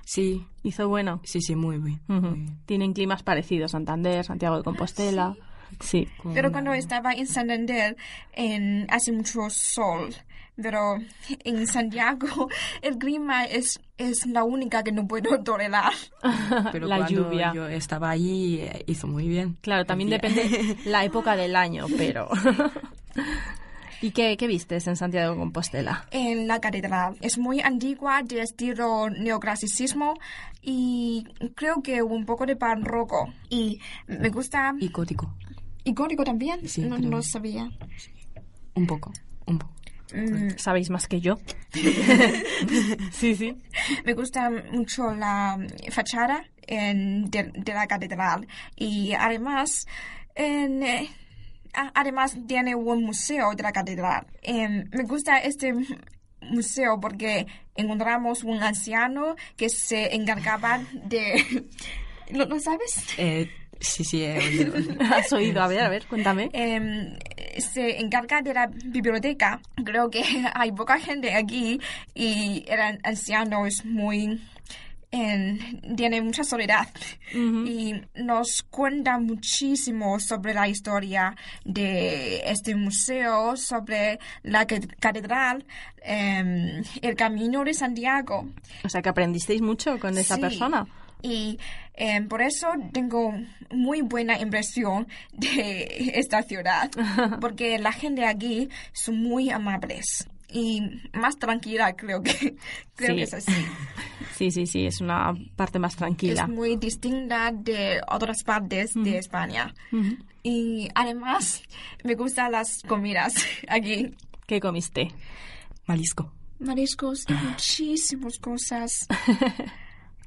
Sí, ¿Hizo bueno? sí, sí, muy bien. Ujú. muy bien. Tienen climas parecidos, Santander, Santiago de Compostela. Sí. Pero cuando estaba en Santander en, hace mucho sol. Pero en Santiago el clima es, es la única que no puedo tolerar. Pero La cuando lluvia. yo estaba allí eh, hizo muy bien. Claro, también depende la época del año, pero... ¿Y qué, qué vistes en Santiago de Compostela? En la catedral es muy antigua, de estilo neoclasicismo y creo que un poco de barroco. Y me gusta... Y gótico, ¿Y gótico también? Sí, no, creo. no sabía. un poco, un poco. Mm, ¿Sabéis más que yo? sí, sí. Me gusta mucho la fachada en- de, de la catedral y además, en, eh, además tiene un museo de la catedral. Em, me gusta este museo porque encontramos un anciano que se encargaba de... ¿Lo, lo sabes? Eh, sí, sí, he oído. ¿Has oído? A ver, a ver, cuéntame. Em, se encarga de la biblioteca. Creo que hay poca gente aquí y el anciano es muy... em, tiene mucha soledad y nos cuenta muchísimo sobre la historia de este museo, sobre la ca- catedral, em, el camino de Santiago. O sea, que aprendisteis mucho con esa Sí. persona. Y em, por eso tengo muy buena impresión de esta ciudad, porque la gente aquí son muy amables y más tranquila, creo que, creo Sí. que es así. Sí, sí, sí, es una parte más tranquila. Es muy distinta de otras partes de España. Y además me gustan las comidas aquí. ¿Qué comiste? Marisco. Mariscos y muchísimas cosas.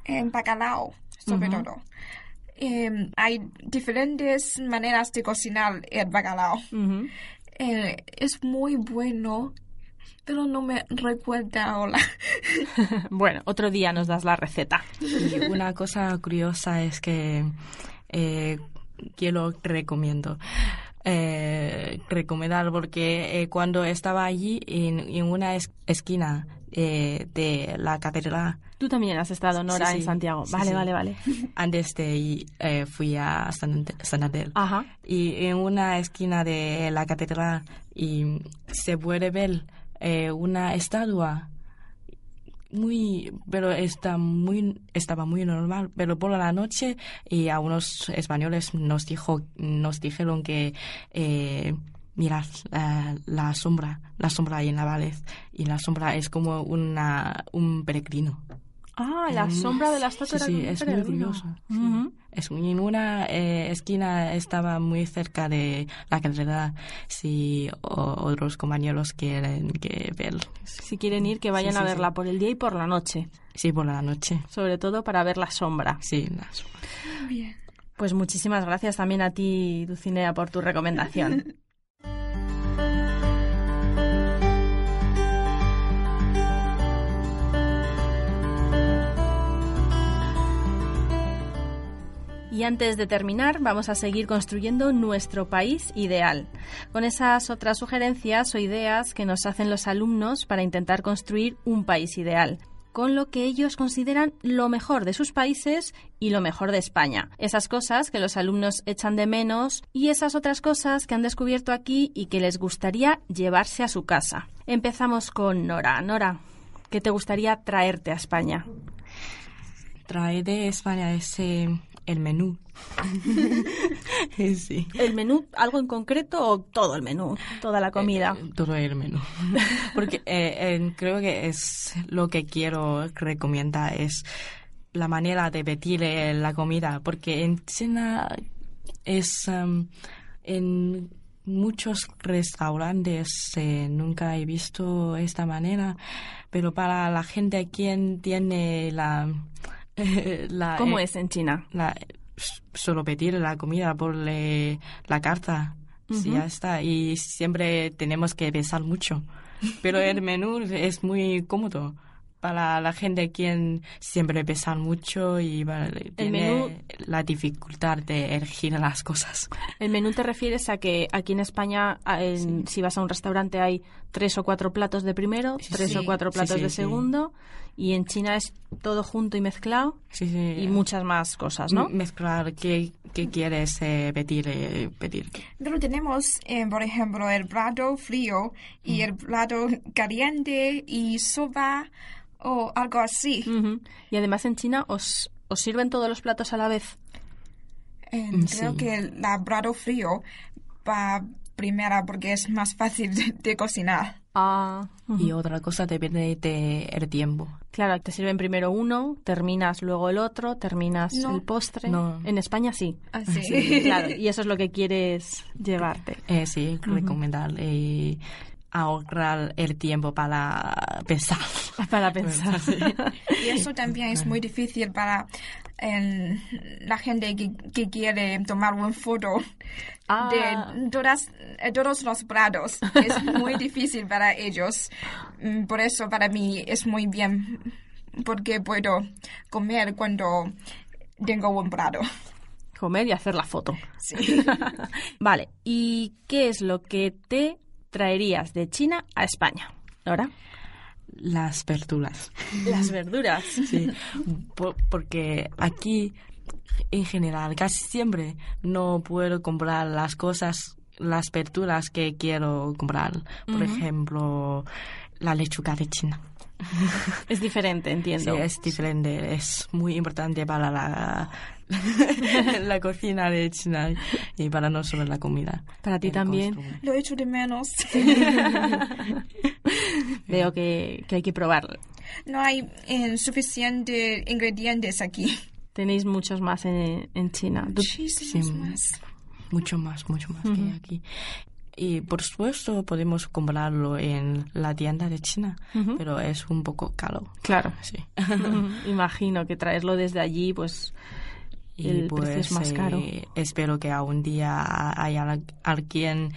En bacalao, sobre todo. Em, hay diferentes maneras de cocinar el bacalao. Eh, es muy bueno, pero no me recuerda ahora. Bueno, otro día nos das la receta. Y una cosa curiosa es que eh, lo recomiendo. Eh, recomendar porque eh, cuando estaba allí en, en una es- esquina eh, de la catedral, Tú también has estado, Nora, Sí, en. Santiago. Vale, sí. vale, vale. antes de ir eh, fui a San- Santander. Ajá. y en una esquina de la catedral y se puede ver eh, una estatua muy pero está muy estaba muy normal pero por la noche y a unos españoles nos dijo nos dijeron que eh, mirad la, la sombra la sombra ahí en la pared y la sombra es como una un peregrino Ah, la sombra de la estatua sí, sí, es muy curioso. sí. Es muy- en una eh, esquina estaba muy cerca de la catedral. Si o- otros compañeros quieren que ver, Si quieren ir, que vayan Sí, a verla sí. por el día y por la noche. sí, por la noche. Sobre todo para ver la sombra. Sí, las- Pues muchísimas gracias también a ti, Dulcinea, por tu recomendación. Y antes de terminar, vamos a seguir construyendo nuestro país ideal, con esas otras sugerencias o ideas que nos hacen los alumnos para intentar construir un país ideal, con lo que ellos consideran lo mejor de sus países y lo mejor de España. Esas cosas que los alumnos echan de menos y esas otras cosas que han descubierto aquí y que les gustaría llevarse a su casa. Empezamos con Nora. Nora, ¿qué te gustaría traerte a España? trae de España ese el menú. sí. ¿El menú, algo en concreto o todo el menú? Toda la comida. Eh, todo el menú. Porque eh, creo que es lo que quiero recomendar es la manera de pedir la comida. Porque en China es um, en muchos restaurantes eh, nunca he visto esta manera, pero para la gente quien tiene la, la ¿Cómo eh, es en China? la, solo pedir la comida por la carta. Sí, Ujú. ya está. Y siempre tenemos que pensar mucho. Pero el menú es muy cómodo. para la gente quien siempre pesa mucho y vale, tiene menú- la dificultad de elegir las cosas. El menú te refieres a que aquí en España, si vas a un restaurante, hay tres o cuatro platos de primero, tres Sí. o cuatro Sí, platos sí, de sí. segundo, y en China es todo junto y mezclado Sí, sí. y muchas más cosas, ¿no? Mezclar qué, qué quieres eh, pedir, eh, pedir. Pero tenemos, eh, por ejemplo, el plato frío y el plato caliente y sopa o algo así. Ujú. Y además en China os, os sirven todos los platos a la vez. Eh, Mm, creo sí. que el plato frío va primera porque es más fácil de, de cocinar. Ah, Y otra cosa depende del tiempo. Claro, te sirven primero uno, terminas luego el otro, terminas No. el postre. No. En España sí. Así. Claro, y eso es lo que quieres llevarte. Eh, sí, recomendar eh, ahorrar el tiempo para pensar. Para pensar. Y eso también es muy difícil para eh, la gente que, que quiere tomar una foto Ah. de todas, eh, todos los platos. Es muy difícil para ellos. Mm, Por eso para mí es muy bien porque puedo comer cuando tengo un plato. Comer y hacer la foto. Sí. Vale, ¿y qué es lo que te traerías de China a España? Nora. Las verduras. Las verduras. Sí, po- porque aquí en general casi siempre no puedo comprar las cosas, las verduras que quiero comprar. Por ejemplo, la lechuga de China. Es diferente, Sí, entiendo. es diferente, es muy importante para la, la cocina de China y para no solo la comida. Para ti también. consumo. Lo echo de menos. Veo que, que hay que probarlo. No hay eh, suficientes ingredientes aquí. Tenéis muchos más en, en China. Muchísimos Sí. más. Mucho más, mucho más que aquí. Y por supuesto podemos comprarlo en la tienda de China, pero es un poco caro. Claro. Sí. Imagino que traerlo desde allí, pues Y el pues precio es más eh, caro. espero que algún día haya al- alguien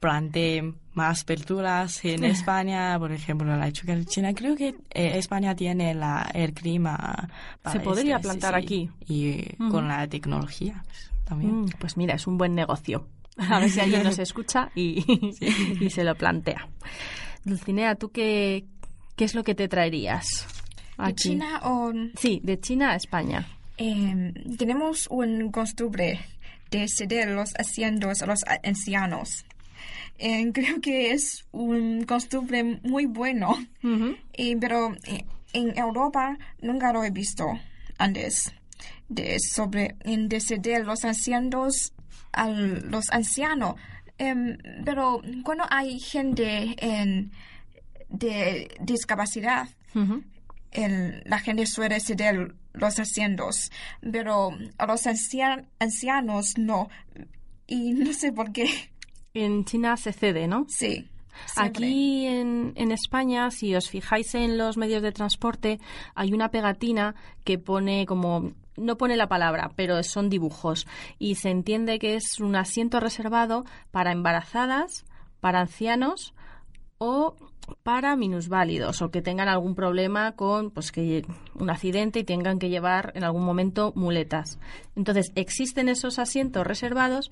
plantee más verduras en España, por ejemplo, la lechuga de China. Creo que eh, España tiene la, el clima. para Se podría este, plantar sí. aquí. Y con la tecnología pues, también. Mm, pues mira, es un buen negocio. A ver si alguien nos escucha y, y se lo plantea. Dulcinea, ¿tú qué, qué es lo que te traerías? ¿De aquí? China o Sí, de China a España. eh, tenemos un costumbre de ceder los asientos a los ancianos. Eh, creo que es un costumbre muy bueno, Eh, pero eh, en Europa nunca lo he visto antes de sobre de ceder los asientos a los ancianos. Em, pero cuando hay gente en, de discapacidad, el- la gente suele ceder los asientos, pero a los ancian- ancianos no. Y no sé por qué. En China se cede, ¿no? Sí. siempre. Aquí en, en España, si os fijáis en los medios de transporte, hay una pegatina que pone como no pone la palabra, pero son dibujos y se entiende que es un asiento reservado para embarazadas, para ancianos o para minusválidos o que tengan algún problema con pues que un accidente y tengan que llevar en algún momento muletas. Entonces, existen esos asientos reservados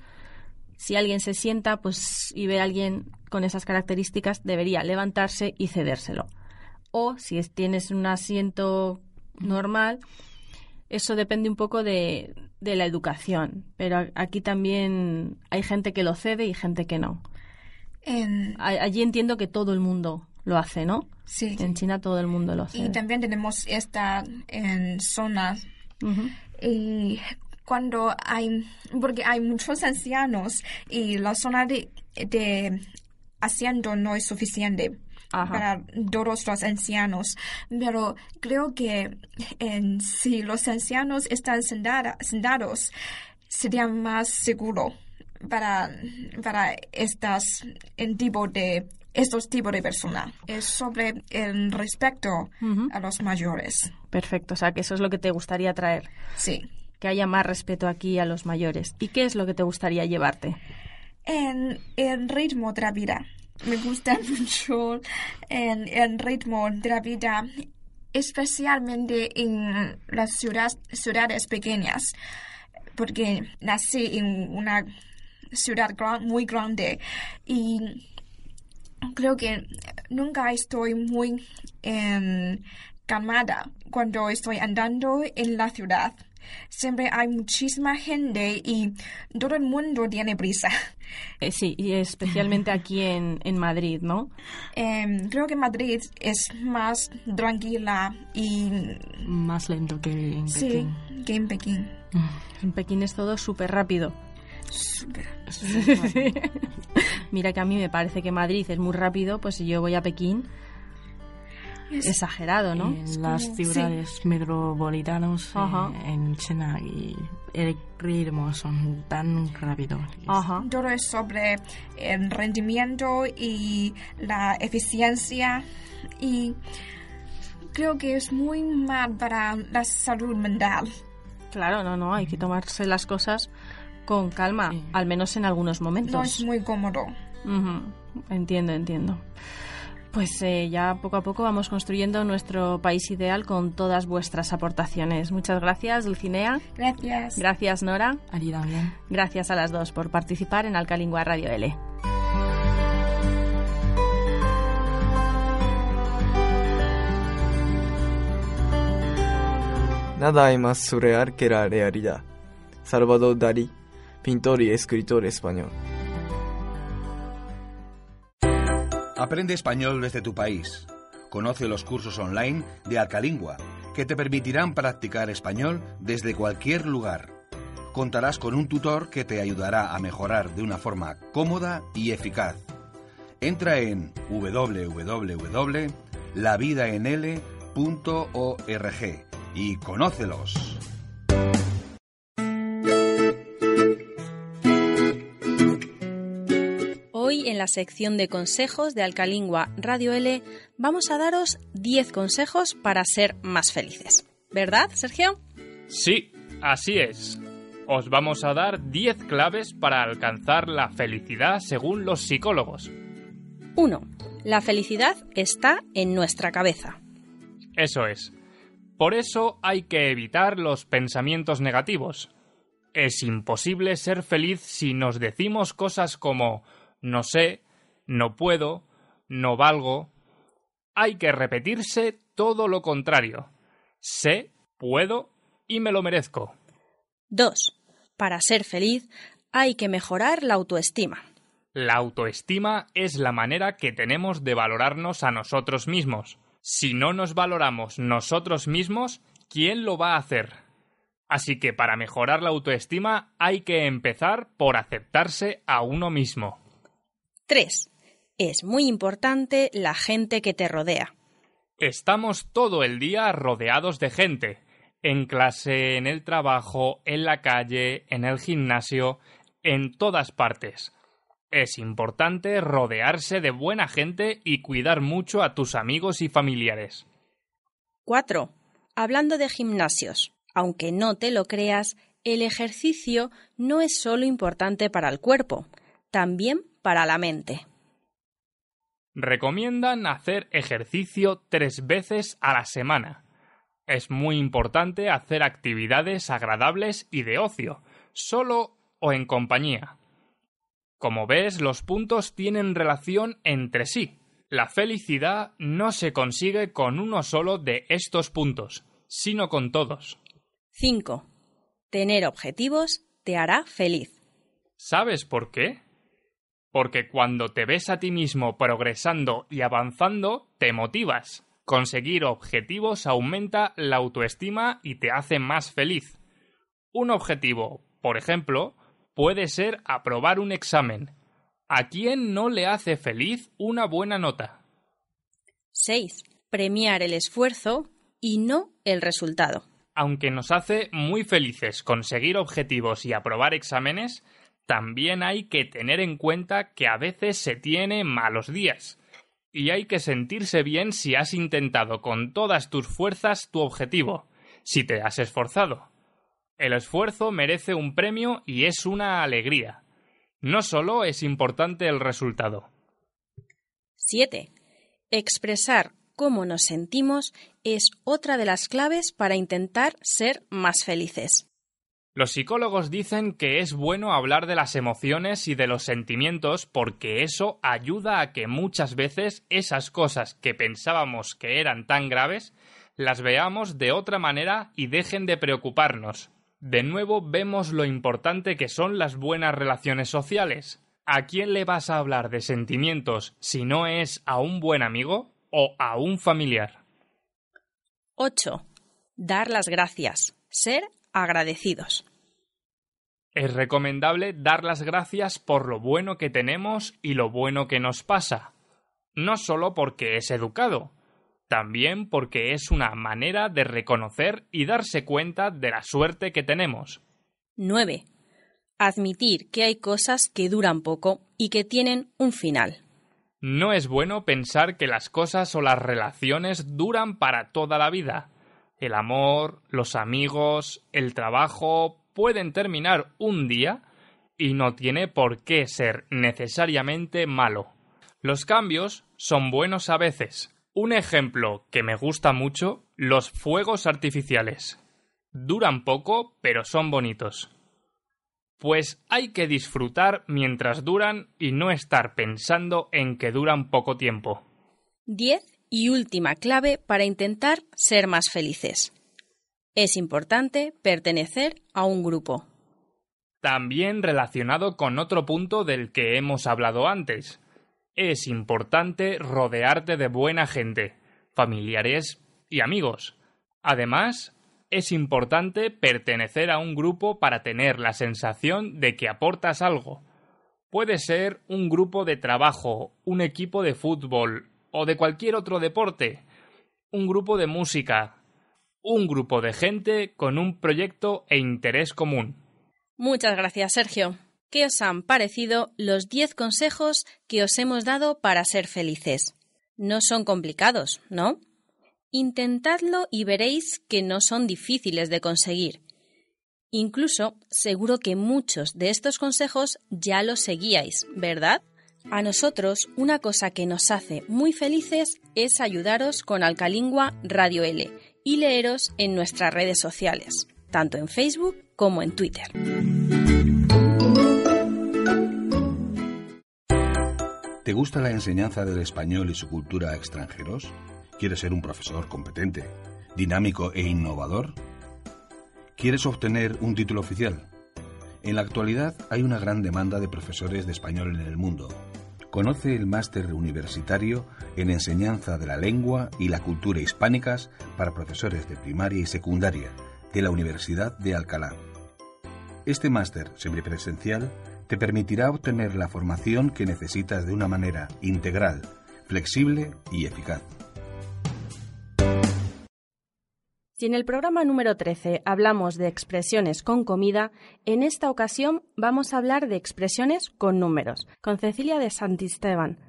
si alguien se sienta pues y ve a alguien con esas características, debería levantarse y cedérselo. O si es- tienes un asiento normal, eso depende un poco de, de la educación. Pero aquí también hay gente que lo cede y gente que no. En- allí entiendo que todo el mundo lo hace, ¿no? sí. En China todo el mundo lo Y hace. también tenemos esta en zona Ujú. y cuando hay porque hay muchos ancianos y la zona de, de asiento no es suficiente Ajá. para todos los ancianos pero creo que en, si los ancianos están sentada- sentados sería más seguro para para estas en tipo de estos tipos de personas es sobre el respeto a los mayores Perfecto, o sea que eso es lo que te gustaría traer, sí que haya más respeto aquí a los mayores. ¿Y qué es lo que te gustaría llevarte? en el ritmo de la vida. Me gusta mucho el ritmo de la vida. especialmente en las ciudades, pequeñas, porque nací en una ciudad muy grande y creo que nunca estoy muy em, calmada cuando estoy andando en la ciudad. Siempre hay muchísima gente y todo el mundo tiene prisa. Eh, sí, y especialmente aquí en, en Madrid, ¿no? Em, creo que Madrid es más tranquila y Más lento que en sí, Pekín. que en Pekín. En Pekín es todo súper rápido. Súper. Mira que a mí me parece que Madrid es muy rápido, pues si yo voy a Pekín, Es- exagerado, ¿no? En las como- ciudades metropolitanas eh, en China y el ritmo son tan rápidos. Ajá. Todo es sobre el rendimiento y la eficiencia y creo que es muy mal para la salud mental. Claro, no, no, hay que tomarse las cosas con calma, Sí. al menos en algunos No es momentos. muy cómodo. Entiendo, entiendo. Pues eh, ya poco a poco vamos construyendo nuestro país ideal con todas vuestras aportaciones. Muchas gracias, Dulcinea. Gracias. Gracias, Nora. A ti también. Gracias a las dos por participar en Alcalingua Radio L. Nada hay más surreal que la realidad. Salvador Dalí, pintor y escritor español. Aprende español desde tu país. Conoce los cursos online de Alcalingua, que te permitirán practicar español desde cualquier lugar. Contarás con un tutor que te ayudará a mejorar de una forma cómoda y eficaz. Entra en www.lavidaenl.org y conócelos. En la sección de consejos de Alcalingua Radio L vamos a daros 10 consejos para ser más felices. ¿Verdad, Sergio? Sí, así es. Os vamos a dar 10 claves para alcanzar la felicidad según los psicólogos. 1. La felicidad está en nuestra cabeza. Eso es. Por eso hay que evitar los pensamientos negativos. Es imposible ser feliz si nos decimos cosas como no sé, no puedo, no valgo. Hay que repetirse todo lo contrario. Sé, puedo y me lo merezco. 2. Para ser feliz hay que mejorar la autoestima. La autoestima es la manera que tenemos de valorarnos a nosotros mismos. Si no nos valoramos nosotros mismos, ¿quién lo va a hacer? Así que para mejorar la autoestima hay que empezar por aceptarse a uno mismo. 3. Es muy importante la gente que te rodea. Estamos todo el día rodeados de gente. En clase, en el trabajo, en la calle, en el gimnasio, en todas partes. Es importante rodearse de buena gente y cuidar mucho a tus amigos y familiares. 4. Hablando de gimnasios, aunque no te lo creas, el ejercicio no es solo importante para el cuerpo, también para la mente. Recomiendan hacer ejercicio tres veces a la semana. Es muy importante hacer actividades agradables y de ocio, solo o en compañía. Como ves, los puntos tienen relación entre sí. La felicidad no se consigue con uno solo de estos puntos, sino con todos. 5. Tener objetivos te hará feliz. ¿Sabes por qué? Porque cuando te ves a ti mismo progresando y avanzando, te motivas. Conseguir objetivos aumenta la autoestima y te hace más feliz. Un objetivo, por ejemplo, puede ser aprobar un examen. ¿A quién no le hace feliz una buena nota? 6. Premiar el esfuerzo y no el resultado. Aunque nos hace muy felices conseguir objetivos y aprobar exámenes, también hay que tener en cuenta que a veces se tiene malos días. Y hay que sentirse bien si has intentado con todas tus fuerzas tu objetivo, si te has esforzado. El esfuerzo merece un premio y es una alegría. No solo es importante el resultado. 7. Expresar cómo nos sentimos es otra de las claves para intentar ser más felices. Los psicólogos dicen que es bueno hablar de las emociones y de los sentimientos porque eso ayuda a que muchas veces esas cosas que pensábamos que eran tan graves las veamos de otra manera y dejen de preocuparnos. De nuevo vemos lo importante que son las buenas relaciones sociales. ¿A quién le vas a hablar de sentimientos si no es a un buen amigo o a un familiar? 8. Dar las gracias. Ser agradecidos. Es recomendable dar las gracias por lo bueno que tenemos y lo bueno que nos pasa. No solo porque es educado, también porque es una manera de reconocer y darse cuenta de la suerte que tenemos. 9. Admitir que hay cosas que duran poco y que tienen un final. No es bueno pensar que las cosas o las relaciones duran para toda la vida. El amor, los amigos, el trabajo pueden terminar un día y no tiene por qué ser necesariamente malo. Los cambios son buenos a veces. Un ejemplo que me gusta mucho, los fuegos artificiales. Duran poco, pero son bonitos. Pues hay que disfrutar mientras duran y no estar pensando en que duran poco tiempo. 10 y última clave para intentar ser más felices. Es importante pertenecer a un grupo. También relacionado con otro punto del que hemos hablado antes. Es importante rodearte de buena gente, familiares y amigos. Además, es importante pertenecer a un grupo para tener la sensación de que aportas algo. Puede ser un grupo de trabajo, un equipo de fútbol o de cualquier otro deporte, un grupo de música, un grupo de gente con un proyecto e interés común. Muchas gracias, Sergio. ¿Qué os han parecido los 10 consejos que os hemos dado para ser felices? No son complicados, ¿no? Intentadlo y veréis que no son difíciles de conseguir. Incluso seguro que muchos de estos consejos ya los seguíais, ¿verdad? A nosotros una cosa que nos hace muy felices es ayudaros con Alcalingua Radio L y leeros en nuestras redes sociales, tanto en Facebook como en Twitter. ¿Te gusta la enseñanza del español y su cultura a extranjeros? ¿Quieres ser un profesor competente, dinámico e innovador? ¿Quieres obtener un título oficial? En la actualidad hay una gran demanda de profesores de español en el mundo. Conoce el máster universitario en enseñanza de la lengua y la cultura hispánicas para profesores de primaria y secundaria de la Universidad de Alcalá. Este máster semipresencial te permitirá obtener la formación que necesitas de una manera integral, flexible y eficaz. Si en el programa número 13 hablamos de expresiones con comida, en esta ocasión vamos a hablar de expresiones con números, con Cecilia de Santisteban.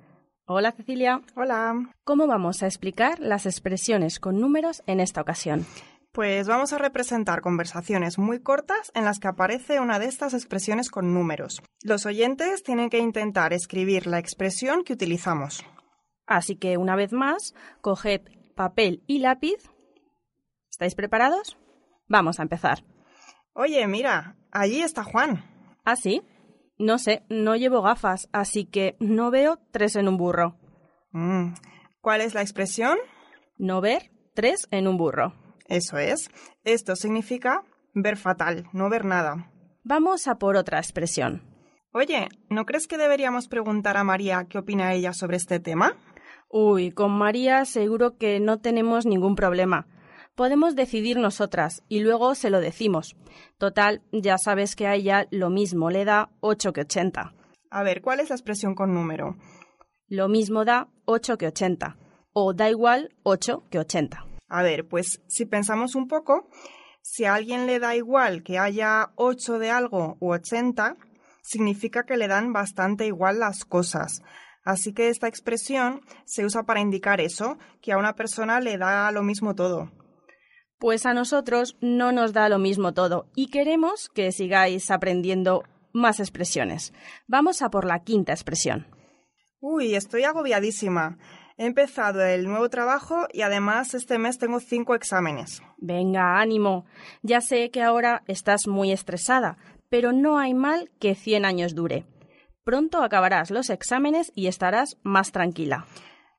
Hola Cecilia. Hola. ¿Cómo vamos a explicar las expresiones con números en esta ocasión? Pues vamos a representar conversaciones muy cortas en las que aparece una de estas expresiones con números. Los oyentes tienen que intentar escribir la expresión que utilizamos. Así que una vez más, coged papel y lápiz ¿Estáis preparados? Vamos a empezar. Oye, mira, allí está Juan. ¿Ah, sí? No sé, no llevo gafas, así que no veo tres en un burro. Mm, ¿Cuál es la expresión? No ver tres en un burro. Eso es. Esto significa ver fatal, no ver nada. Vamos a por otra expresión. Oye, ¿no crees que deberíamos preguntar a María qué opina ella sobre este tema? Uy, con María seguro que no tenemos ningún problema podemos decidir nosotras y luego se lo decimos. Total, ya sabes que a ella lo mismo le da 8 que 80. A ver, ¿cuál es la expresión con número? Lo mismo da 8 que 80. O da igual 8 que 80. A ver, pues si pensamos un poco, si a alguien le da igual que haya 8 de algo u 80, significa que le dan bastante igual las cosas. Así que esta expresión se usa para indicar eso, que a una persona le da lo mismo todo. Pues a nosotros no nos da lo mismo todo y queremos que sigáis aprendiendo más expresiones. Vamos a por la quinta expresión. Uy, estoy agobiadísima. He empezado el nuevo trabajo y además este mes tengo cinco exámenes. Venga, ánimo. Ya sé que ahora estás muy estresada, pero no hay mal que 100 años dure. Pronto acabarás los exámenes y estarás más tranquila.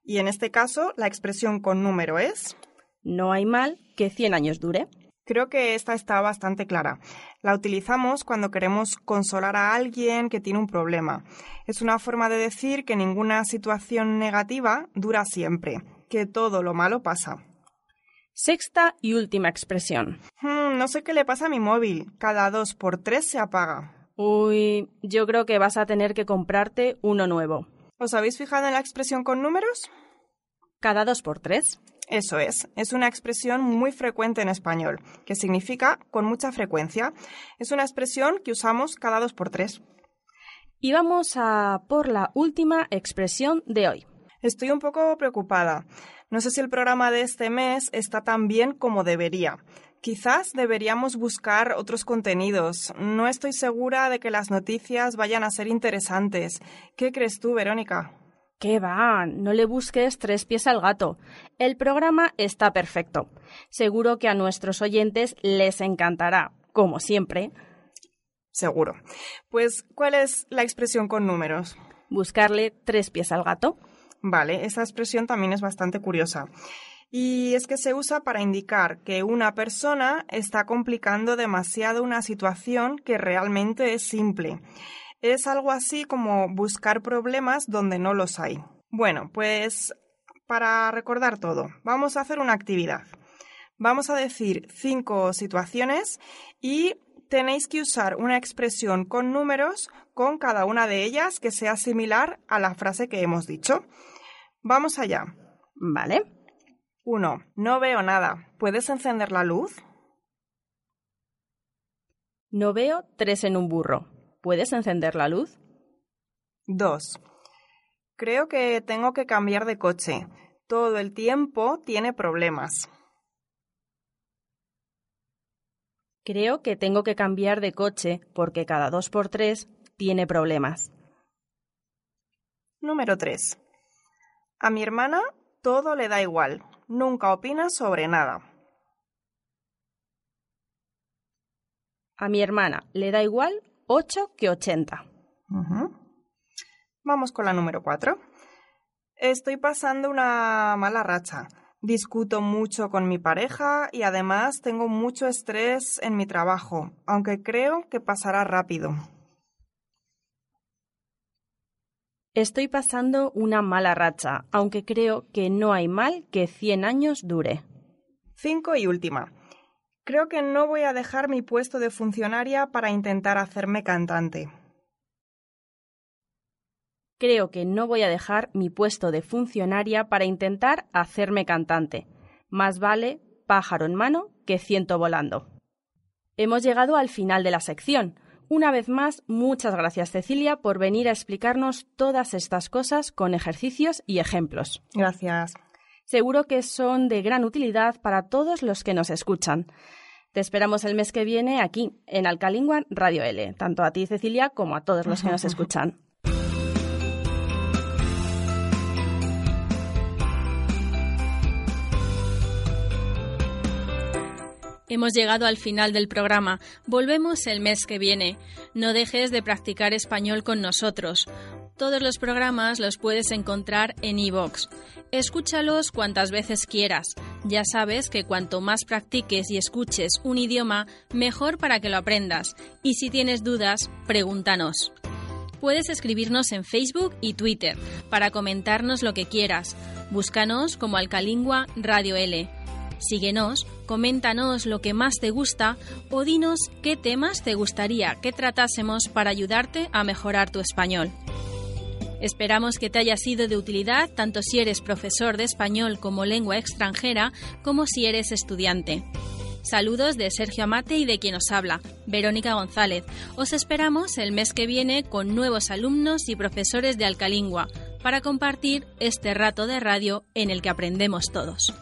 Y en este caso, la expresión con número es... No hay mal que 100 años dure. Creo que esta está bastante clara. La utilizamos cuando queremos consolar a alguien que tiene un problema. Es una forma de decir que ninguna situación negativa dura siempre, que todo lo malo pasa. Sexta y última expresión. Hmm, no sé qué le pasa a mi móvil. Cada dos por tres se apaga. Uy, yo creo que vas a tener que comprarte uno nuevo. ¿Os habéis fijado en la expresión con números? Cada dos por tres. Eso es, es una expresión muy frecuente en español, que significa con mucha frecuencia. Es una expresión que usamos cada dos por tres. Y vamos a por la última expresión de hoy. Estoy un poco preocupada. No sé si el programa de este mes está tan bien como debería. Quizás deberíamos buscar otros contenidos. No estoy segura de que las noticias vayan a ser interesantes. ¿Qué crees tú, Verónica? ¿Qué va? No le busques tres pies al gato. El programa está perfecto. Seguro que a nuestros oyentes les encantará, como siempre. Seguro. Pues, ¿cuál es la expresión con números? Buscarle tres pies al gato. Vale, esa expresión también es bastante curiosa. Y es que se usa para indicar que una persona está complicando demasiado una situación que realmente es simple. Es algo así como buscar problemas donde no los hay. Bueno, pues para recordar todo, vamos a hacer una actividad. Vamos a decir cinco situaciones y tenéis que usar una expresión con números con cada una de ellas que sea similar a la frase que hemos dicho. Vamos allá. Vale. Uno, No veo nada. ¿Puedes encender la luz? No veo tres en un burro. ¿Puedes encender la luz? 2. Creo que tengo que cambiar de coche. Todo el tiempo tiene problemas. Creo que tengo que cambiar de coche porque cada dos por tres tiene problemas. Número 3. A mi hermana todo le da igual. Nunca opina sobre nada. A mi hermana le da igual 8 que 80. Vamos con la número 4. Estoy pasando una mala racha. Discuto mucho con mi pareja y además tengo mucho estrés en mi trabajo, aunque creo que pasará rápido. Estoy pasando una mala racha, aunque creo que no hay mal que 100 años dure. 5 y última. Creo que no voy a dejar mi puesto de funcionaria para intentar hacerme cantante. Creo que no voy a dejar mi puesto de funcionaria para intentar hacerme cantante. Más vale pájaro en mano que ciento volando. Hemos llegado al final de la sección. Una vez más, muchas gracias Cecilia por venir a explicarnos todas estas cosas con ejercicios y ejemplos. Gracias. Seguro que son de gran utilidad para todos los que nos escuchan. Te esperamos el mes que viene aquí, en Alcalingua Radio L, tanto a ti, Cecilia, como a todos los que nos escuchan. Hemos llegado al final del programa. Volvemos el mes que viene. No dejes de practicar español con nosotros. Todos los programas los puedes encontrar en iVoox. Escúchalos cuantas veces quieras. Ya sabes que cuanto más practiques y escuches un idioma, mejor para que lo aprendas. Y si tienes dudas, pregúntanos. Puedes escribirnos en Facebook y Twitter para comentarnos lo que quieras. Búscanos como Alcalingua Radio L. Síguenos, coméntanos lo que más te gusta o dinos qué temas te gustaría que tratásemos para ayudarte a mejorar tu español. Esperamos que te haya sido de utilidad tanto si eres profesor de español como lengua extranjera como si eres estudiante. Saludos de Sergio Amate y de quien os habla, Verónica González. Os esperamos el mes que viene con nuevos alumnos y profesores de Alcalingua para compartir este rato de radio en el que aprendemos todos.